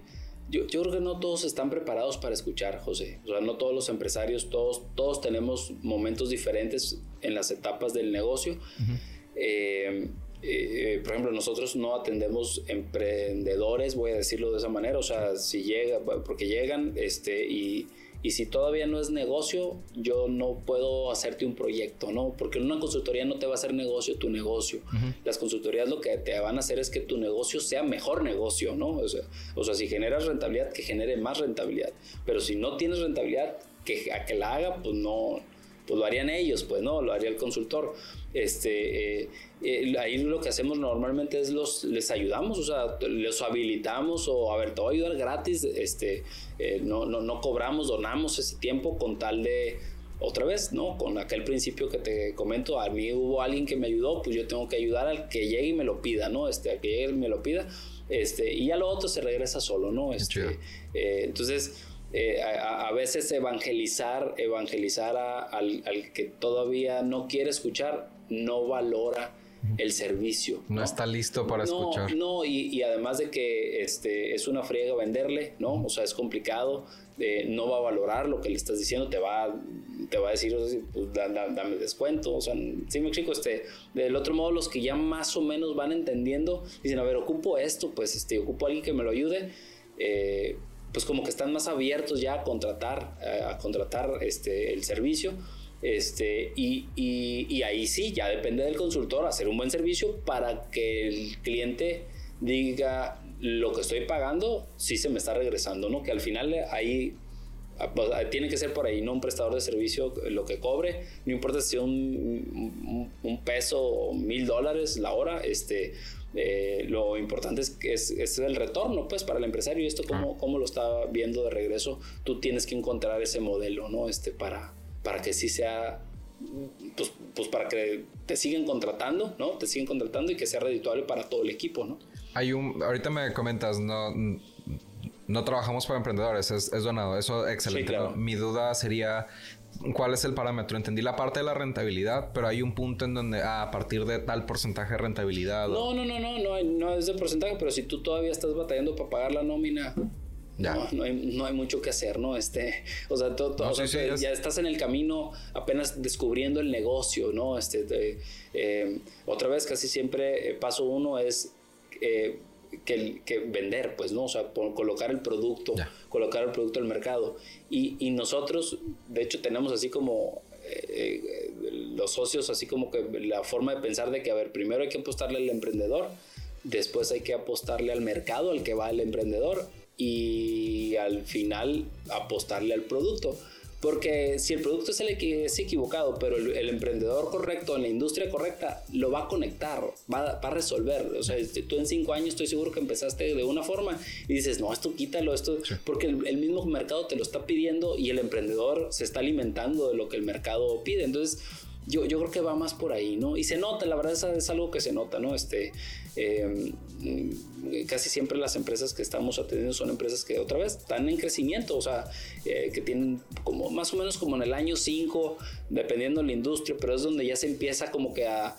Yo, yo, creo que no todos están preparados para escuchar, José. O sea, no todos los empresarios, todos, todos tenemos momentos diferentes en las etapas del negocio. Eh, eh, por ejemplo, nosotros no atendemos emprendedores, voy a decirlo de esa manera. O sea, si llega, porque llegan este, y y si todavía no es negocio, yo no puedo hacerte un proyecto, ¿no? Porque en una consultoría no te va a hacer negocio tu negocio. Las consultorías lo que te van a hacer es que tu negocio sea mejor negocio, ¿no? O sea, o sea si generas rentabilidad, que genere más rentabilidad. Pero si no tienes rentabilidad, que a que la haga, pues no, pues lo harían ellos, pues no, lo haría el consultor. Este, eh, eh, ahí lo que hacemos normalmente es los, les ayudamos, o sea, les habilitamos o a ver, te voy a ayudar gratis, este, eh, no, no, no cobramos, donamos ese tiempo con tal de, otra vez, ¿no? Con aquel principio que te comento, a mí hubo alguien que me ayudó, pues yo tengo que ayudar al que llegue y me lo pida, ¿no? Este, al que llegue y me lo pida, este, y ya lo otro se regresa solo, ¿no? Este, entonces, eh, a, veces evangelizar, evangelizar al, que todavía no quiere escuchar, no valora el servicio. No, está listo para escuchar. No, y, además de que este, es una friega venderle, ¿no? O sea, es complicado, eh, no va a valorar lo que le estás diciendo, te va, te va a decir, pues, dame descuento. O sea, sí me explico, este, del otro modo, los que ya más o menos van entendiendo, dicen, a ver, ocupo esto, pues este, ocupo a alguien que me lo ayude. Eh, pues como que están más abiertos ya a contratar, eh, a contratar este, el servicio. Este, y, y, ahí sí, ya depende del consultor hacer un buen servicio para que el cliente diga lo que estoy pagando, sí se me está regresando, ¿no? Que al final ahí ah, pues, ah, tiene que ser por ahí, no un prestador de servicio lo que cobre, no importa si es un, un, peso o mil dólares la hora, este, eh, lo importante es que es, el retorno, pues, para el empresario. Y esto, ¿cómo, cómo lo está viendo de regreso? Tú tienes que encontrar ese modelo, ¿no? Este, para, para que sí sea, pues, pues para que te sigan contratando, ¿no? Te siguen contratando y que sea redituable para todo el equipo, ¿no? Hay un, ahorita me comentas, no, no trabajamos para emprendedores, es, donado, eso excelente. Mi duda sería, ¿cuál es el parámetro? Entendí la parte de la rentabilidad, pero hay un punto en donde ah, a partir de tal porcentaje de rentabilidad. No, no, no, no, no, no es de porcentaje, pero si tú todavía estás batallando para pagar la nómina, ya. No, hay, no, hay, mucho que hacer, ¿no? Este, o sea, todo, ya estás en el camino apenas descubriendo el negocio, ¿no? Este, eh, otra vez, casi siempre, eh, paso uno es eh, que, que, vender, pues, ¿no? O sea, colocar el producto, colocar el producto al mercado. Y, y, nosotros, de hecho, tenemos así como eh, los socios, así como que la forma de pensar de que, a ver, primero hay que apostarle al emprendedor, después hay que apostarle al mercado al que va el emprendedor y al final apostarle al producto. Porque si el producto es el es equivocado, pero el, emprendedor correcto en la industria correcta lo va a conectar, va, a resolver. O sea, este, tú en cinco años estoy seguro que empezaste de una forma y dices, no, esto quítalo, esto, porque el, el, mismo mercado te lo está pidiendo y el emprendedor se está alimentando de lo que el mercado pide. Entonces, yo, yo creo que va más por ahí, ¿no? Y se nota, la verdad es, es algo que se nota, ¿no? Este, eh, casi siempre las empresas que estamos atendiendo son empresas que otra vez están en crecimiento, o sea, eh, que tienen como más o menos como en el año 5, dependiendo de la industria, pero es donde ya se empieza como que a,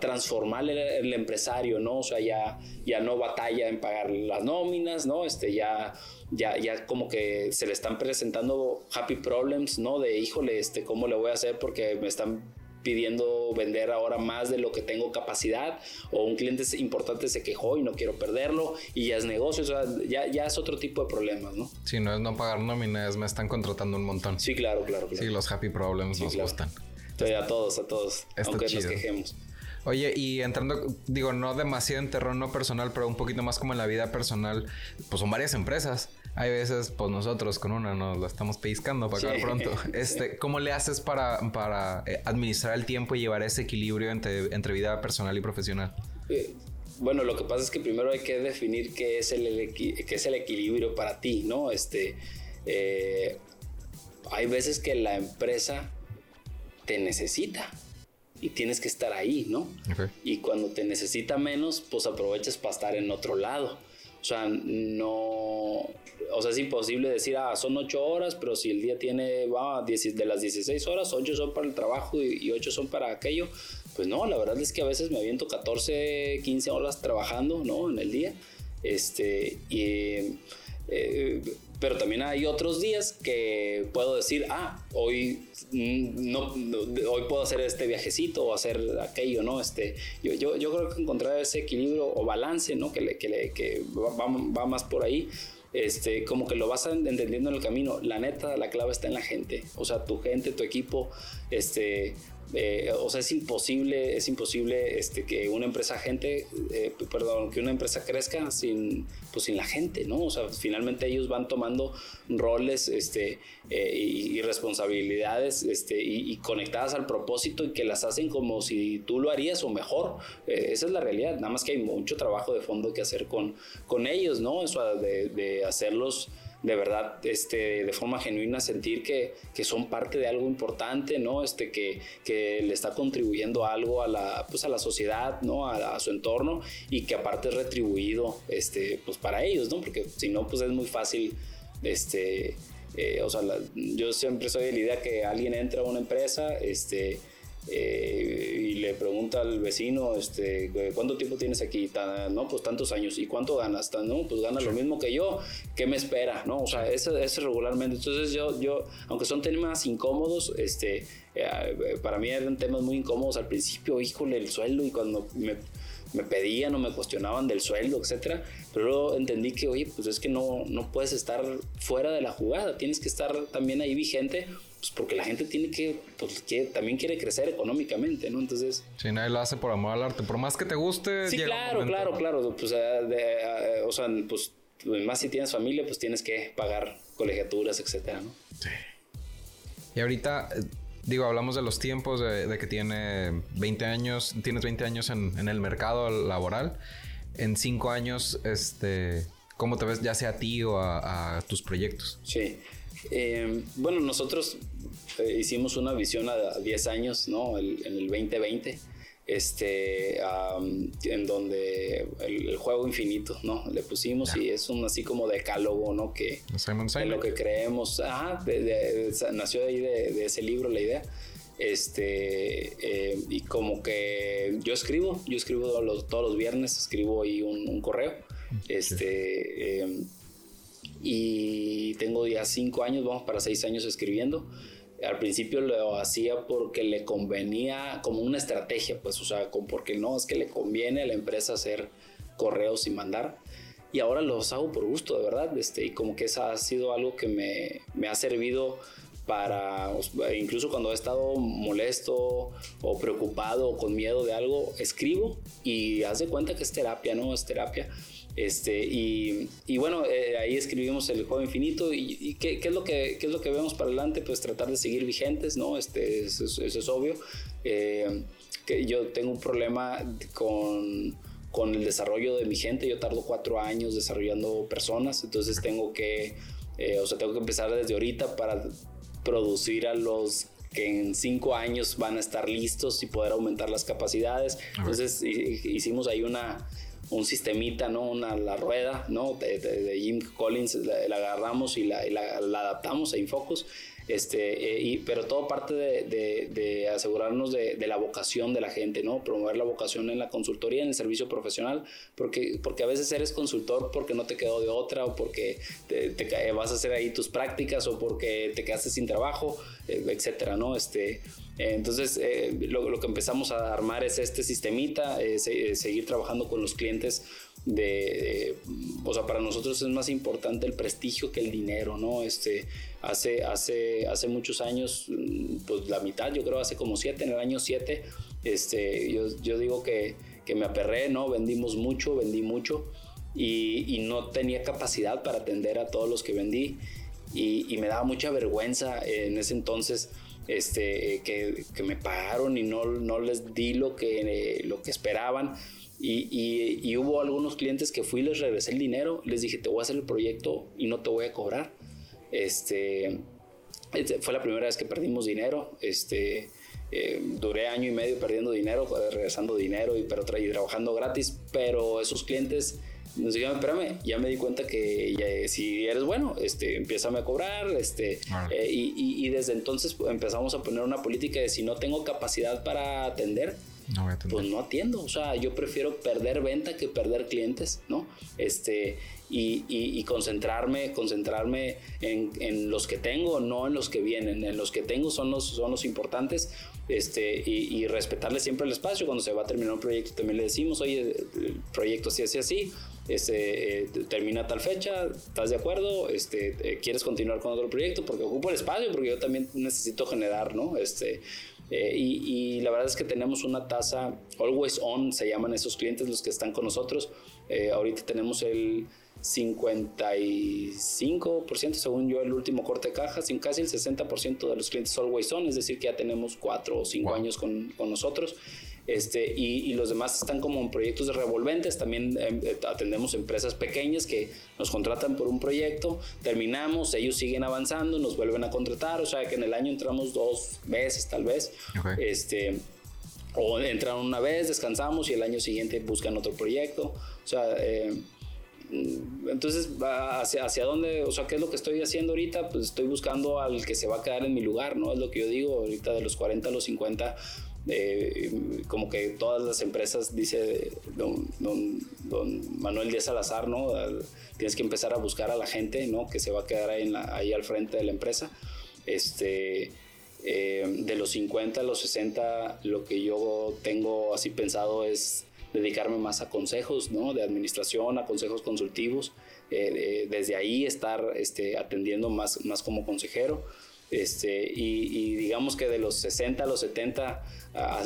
transformar el, empresario, ¿no? O sea, ya, ya no batalla en pagar las nóminas, ¿no? Este, ya, ya, ya como que se le están presentando happy problems, ¿no? De, híjole, este, ¿cómo le voy a hacer? Porque me están pidiendo vender ahora más de lo que tengo capacidad o un cliente importante se quejó y no quiero perderlo y ya es negocio, o sea, ya, ya es otro tipo de problemas, ¿no? Sí, no es no pagar nóminas, me están contratando un montón. Sí, claro, claro. Sí, los happy problems nos gustan. a todos, a todos, aunque nos quejemos. Oye, y entrando, digo, no demasiado en terreno personal, pero un poquito más como en la vida personal, pues son varias empresas hay veces, pues nosotros con una nos la estamos pellizcando para acabar pronto. *laughs* Este, ¿Cómo le haces para, para eh, administrar el tiempo y llevar ese equilibrio entre, entre vida personal y profesional? Eh, bueno, lo que pasa es que primero hay que definir qué es el, qué es el equilibrio para ti, ¿no? Este, eh, hay veces que la empresa te necesita y tienes que estar ahí, ¿no? Y cuando te necesita menos, pues aprovechas para estar en otro lado. O sea, no, o sea, es imposible decir, ah, son ocho horas, pero si el día tiene, va, de las 16 horas, ocho son para el trabajo y, ocho son para aquello. Pues no, la verdad es que a veces me aviento 14, 15 horas trabajando, ¿no? En el día. Este, y, eh, pero también hay otros días que puedo decir, ah, hoy mm, no, hoy puedo hacer este viajecito o hacer aquello, ¿no? Este, yo, yo, yo creo que encontrar ese equilibrio o balance, ¿no? Que, le, que, le, que va, va, más por ahí este, como que lo vas entendiendo en el camino. La neta, la clave está en la gente. O sea, tu gente, tu equipo, este, eh, o sea, es imposible, es imposible este, que una empresa gente, eh, perdón, que una empresa crezca sin, pues, sin la gente, ¿no? O sea, finalmente ellos van tomando roles este, eh, y, responsabilidades este, y, conectadas al propósito y que las hacen como si tú lo harías o mejor. esa es la realidad, nada más que hay mucho trabajo de fondo que hacer con, con ellos, ¿no? Eso de hacerlos de verdad, este, de forma genuina, sentir que, que son parte de algo importante, ¿no? Este, que, que le está contribuyendo algo a la, pues a la sociedad, ¿no? A, su entorno y que aparte es retribuido, este, pues para ellos, ¿no? Porque si no, pues es muy fácil, este, eh, o sea, yo siempre soy de la idea que alguien entra a una empresa, este, eh, y le pregunta al vecino, este, ¿cuánto tiempo tienes aquí? no, pues tantos años. ¿Y cuánto ganas? no, pues gana lo mismo que yo. ¿Qué me espera? ¿No? O sea, eso es regularmente. Entonces yo, yo, aunque son temas incómodos, este, eh, para mí eran temas muy incómodos al principio, híjole, el sueldo y cuando me me pedían o me cuestionaban del sueldo, etcétera, pero luego entendí que, oye, pues es que no, no puedes estar fuera de la jugada, tienes que estar también ahí vigente, pues porque la gente tiene que, pues que también quiere crecer económicamente, ¿no? Entonces... Sí, nadie lo hace por amor al arte, por más que te guste. Sí, claro, claro, claro, pues, eh, o sea, pues más si tienes familia, pues tienes que pagar colegiaturas, etcétera, ¿no? Sí. Y ahorita digo, hablamos de los tiempos, de, que tiene 20 años, tienes 20 años en, el mercado laboral. En 5 años, este, ¿cómo te ves ya sea a ti o a, tus proyectos? Sí. Eh, bueno, nosotros eh, hicimos una visión a 10 años, ¿no? en el 2020 este, en donde el, juego infinito, ¿no? Le pusimos y es un así como decálogo, ¿no? Que en lo que creemos, ajá, nació de ahí de, ese libro la idea. Este, eh, y como que yo escribo, yo escribo todos los, viernes, escribo ahí un, correo. Este, em, y tengo ya cinco años, vamos para seis años escribiendo al principio lo hacía porque le convenía como una estrategia, pues, o sea, porque no, es que le conviene a la empresa hacer correos y mandar. Y ahora los hago por gusto, de verdad, este, y como que eso ha sido algo que me, me ha servido para, incluso cuando he estado molesto o preocupado o con miedo de algo, escribo y haz de cuenta que es terapia, ¿no? Es terapia. Este, y, y bueno, eh, ahí escribimos el juego infinito y, ¿qué, ¿qué, es lo que, ¿qué es lo que vemos para adelante? Pues tratar de seguir vigentes, ¿no? Este, eso, es obvio. Eh, que yo tengo un problema con, con el desarrollo de mi gente, yo tardo cuatro años desarrollando personas, entonces tengo que, eh, o sea, tengo que empezar desde ahorita para producir a los que en cinco años van a estar listos y poder aumentar las capacidades. Entonces hicimos ahí una, un sistemita, ¿no? Una, la rueda, ¿no? De, Jim Collins, la, agarramos y la, adaptamos a Infocus. Este, eh, y, pero todo parte de, asegurarnos de, la vocación de la gente, ¿no? Promover la vocación en la consultoría, en el servicio profesional, porque, porque a veces eres consultor porque no te quedó de otra o porque te, vas a hacer ahí tus prácticas o porque te quedaste sin trabajo, eh, etcétera, ¿no? Este, entonces, eh, lo, que empezamos a armar es este sistemita, eh, seguir trabajando con los clientes. De, o sea, para nosotros es más importante el prestigio que el dinero, ¿no? Este, hace, hace, hace muchos años, mm, pues la mitad, yo creo, hace como siete, en el año siete, este, yo, yo digo que, que me aperré, ¿no? Vendimos mucho, vendí mucho y, y, no tenía capacidad para atender a todos los que vendí y, y me daba mucha vergüenza en ese entonces este, que, que, me pagaron y no, no les di lo que, lo que esperaban. Y, y, hubo algunos clientes que fui y les regresé el dinero, les dije, te voy a hacer el proyecto y no te voy a cobrar. Este, este fue la primera vez que perdimos dinero. Este, eh, duré año y medio perdiendo dinero, regresando dinero y, pero, y trabajando gratis, pero esos clientes nos dijeron, espérame, ya me di cuenta que si eres bueno, este, empieza a cobrar, este, eh, y, y, desde entonces empezamos a poner una política de si no tengo capacidad para atender, pues no atiendo, o sea, yo prefiero perder venta que perder clientes, ¿no? Este, y, concentrarme, concentrarme en, en, los que tengo, no en los que vienen. En los que tengo son los, son los importantes este, y, y respetarle siempre el espacio. Cuando se va a terminar un proyecto también le decimos, oye, el proyecto así, así, así, este, eh, termina tal fecha, ¿estás de acuerdo? Este, eh, ¿Quieres continuar con otro proyecto? Porque ocupo el espacio, porque yo también necesito generar, ¿no? Este, eh, y, la verdad es que tenemos una tasa always on, se llaman esos clientes los que están con nosotros. ahorita tenemos el 55%, según yo, el último corte de caja, casi el 60% de los clientes always on, es decir, que ya tenemos 4 o 5 años con, con nosotros. Este, y, los demás están como en proyectos de revolventes. También em, eh, atendemos empresas pequeñas que nos contratan por un proyecto, terminamos, ellos siguen avanzando, nos vuelven a contratar. O sea que en el año entramos dos veces, tal vez. Este, o entran una vez, descansamos y el año siguiente buscan otro proyecto. O sea, eh, entonces, hacia, hacia dónde, o sea, ¿qué es lo que estoy haciendo ahorita? Pues estoy buscando al que se va a quedar en mi lugar, ¿no? Es lo que yo digo, ahorita de los 40 a los 50 como que todas las empresas, dice don, don, Manuel Díaz Salazar, ¿no? tienes que empezar a buscar a la gente, ¿no? Que se va a quedar ahí, ahí al frente de la empresa. Este, eh, de los 50 a los 60, lo que yo tengo así pensado es dedicarme más a consejos, ¿no? De administración, a consejos consultivos. Eh, desde ahí estar este, atendiendo más, más como consejero. Este, y, digamos que de los 60 a los 70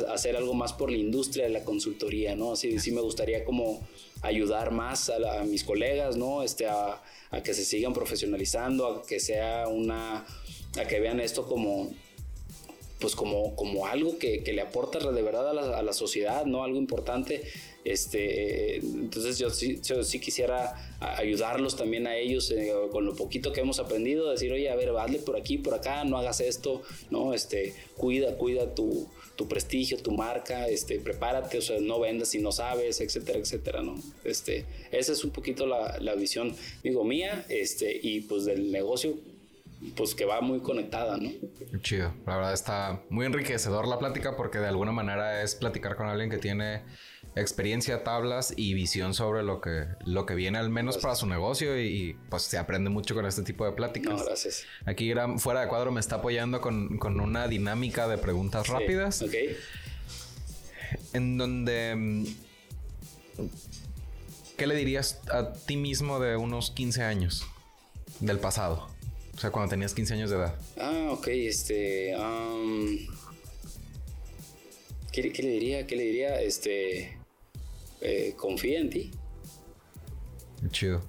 hacer algo más por la industria de la consultoría, ¿no? Sí, me gustaría como ayudar más a, mis colegas, ¿no? Este, a, que se sigan profesionalizando, a que sea una, a que vean esto como, pues como, algo que, que le aporta de verdad a la, a la, sociedad, ¿no? Algo importante. Este, entonces yo sí, quisiera ayudarlos también a ellos eh, con lo poquito que hemos aprendido, decir, oye, a ver, hazle por aquí, por acá, no hagas esto, ¿no? Este, cuida, cuida tu, tu prestigio, tu marca, este, prepárate, o sea, no vendas si no sabes, etcétera, etcétera, ¿no? Este, esa es un poquito la, la visión, digo, mía, este, y pues del negocio pues que va muy conectada, ¿no? Chido. La verdad está muy enriquecedor la plática porque de alguna manera es platicar con alguien que tiene experiencia, tablas y visión sobre lo que, lo que viene al menos para su negocio y, pues se aprende mucho con este tipo de pláticas. No, gracias. Aquí fuera de cuadro me está apoyando con, una dinámica de preguntas rápidas. Ok. En donde... ¿Qué le dirías a ti mismo de unos 15 años del pasado? O sea, cuando tenías 15 años de edad. Ah, ok, este. ¿qué, le diría? ¿Qué le diría? Este. Eh, confía en ti. Chido.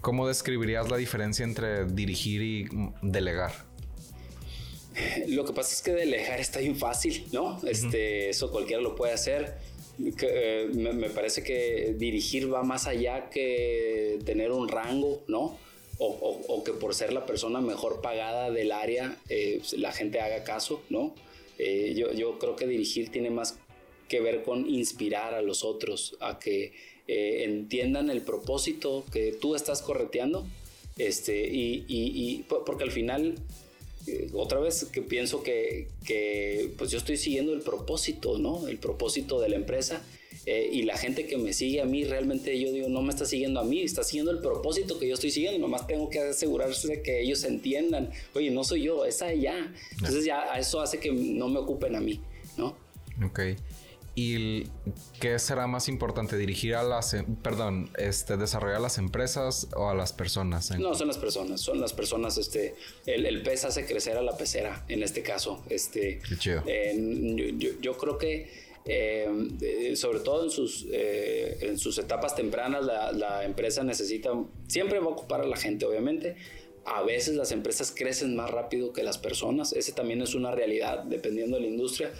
¿Cómo describirías la diferencia entre dirigir y delegar? Lo que pasa es que delegar está bien fácil, ¿no? Este, eso cualquiera lo puede hacer. Eh, me, parece que dirigir va más allá que tener un rango, ¿no? o, que por ser la persona mejor pagada del área eh, la gente haga caso, ¿no? Eh, yo, yo, creo que dirigir tiene más que ver con inspirar a los otros, a que eh, entiendan el propósito que tú estás correteando, este, y, y, porque al final otra vez que pienso que, que, pues yo estoy siguiendo el propósito, ¿no? El propósito de la empresa eh, y la gente que me sigue a mí, realmente yo digo, no me está siguiendo a mí, está siguiendo el propósito que yo estoy siguiendo, nomás tengo que asegurarse de que ellos entiendan, oye, no soy yo, es allá. Entonces ya eso hace que no me ocupen a mí, ¿no? Ok. ¿Y qué será más importante? ¿Dirigir a las, em, perdón, este, desarrollar a las empresas o a las personas? No, son las personas, son las personas, este, el, el, pez hace crecer a la pecera, en este caso. Este, Qué chido. yo, yo, creo que eh, sobre todo en sus, eh, en sus etapas tempranas, la, empresa necesita, siempre va a ocupar a la gente, obviamente. A veces las empresas crecen más rápido que las personas, ese también es una realidad, dependiendo de la industria,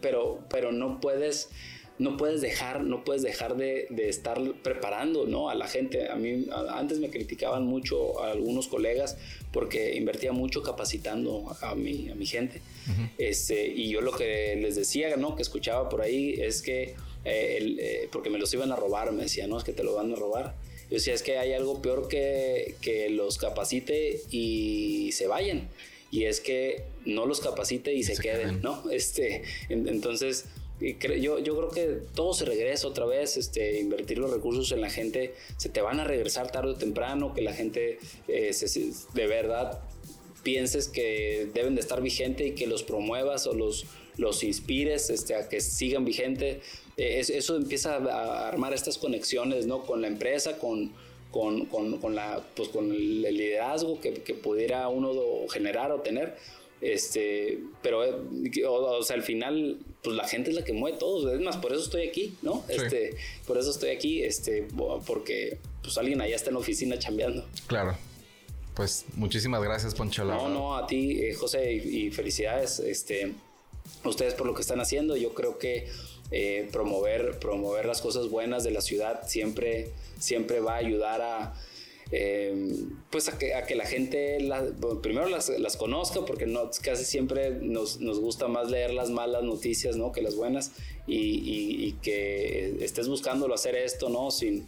pero, pero no puedes no puedes dejar, no puedes dejar de, estar preparando ¿no? a la gente. A mí antes me criticaban mucho a algunos colegas porque invertía mucho capacitando a mi, a mi gente. este, y yo lo que les decía, ¿no? que escuchaba por ahí, es que, eh, eh, porque me los iban a robar, me decían, no, es que te lo van a robar. Yo decía, es que hay algo peor que, que los capacite y se vayan. Y es que no los capacite y, se, queden, ¿no? *laughs* Este, entonces, yo, yo creo que todo se regresa otra vez, este, invertir los recursos en la gente, se te van a regresar tarde o temprano, que la gente eh, de verdad pienses que deben de estar vigentes y que los promuevas o los, los inspires este, a que sigan vigentes. Eh, eso empieza a armar estas conexiones ¿no? con la empresa, con, con, con, con la, pues, con el liderazgo que, que pudiera uno generar o tener este, pero, o, sea, al final, pues la gente es la que mueve todo. Es más, por eso estoy aquí, ¿no? Este, por eso estoy aquí, este, porque pues alguien allá está en la oficina chambeando. Claro. Pues muchísimas gracias, Poncho. No, no, a ti, eh, José, y, felicidades, este, ustedes por lo que están haciendo. Yo creo que eh, promover, promover las cosas buenas de la ciudad siempre, siempre va a ayudar a eh, pues a que, a que, la gente primero las, las, conozca, porque no, casi siempre nos, nos, gusta más leer las malas noticias ¿no? que las buenas, y, y, que estés buscándolo hacer esto, ¿no? Sin,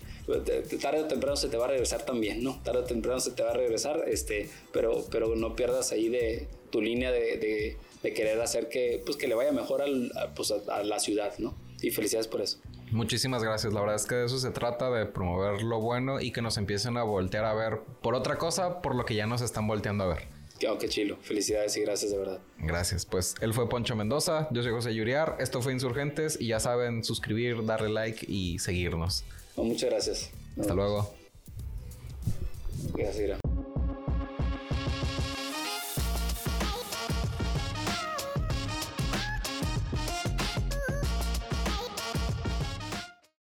tarde o temprano se te va a regresar también, ¿no? Tarde o temprano se te va a regresar, este, pero, pero no pierdas ahí de tu línea de, de, de querer hacer que, pues, que le vaya mejor al, pues, a la ciudad, ¿no? Y felicidades por eso. Muchísimas gracias. La verdad es que de eso se trata, de promover lo bueno y que nos empiecen a voltear a ver por otra cosa, por lo que ya nos están volteando a ver. Oh, qué chilo. Felicidades y gracias de verdad. Gracias. Pues él fue Poncho Mendoza, yo soy José Yuriar, esto fue Insurgentes y ya saben suscribir, darle like y seguirnos. muchas gracias. Hasta luego. Gracias.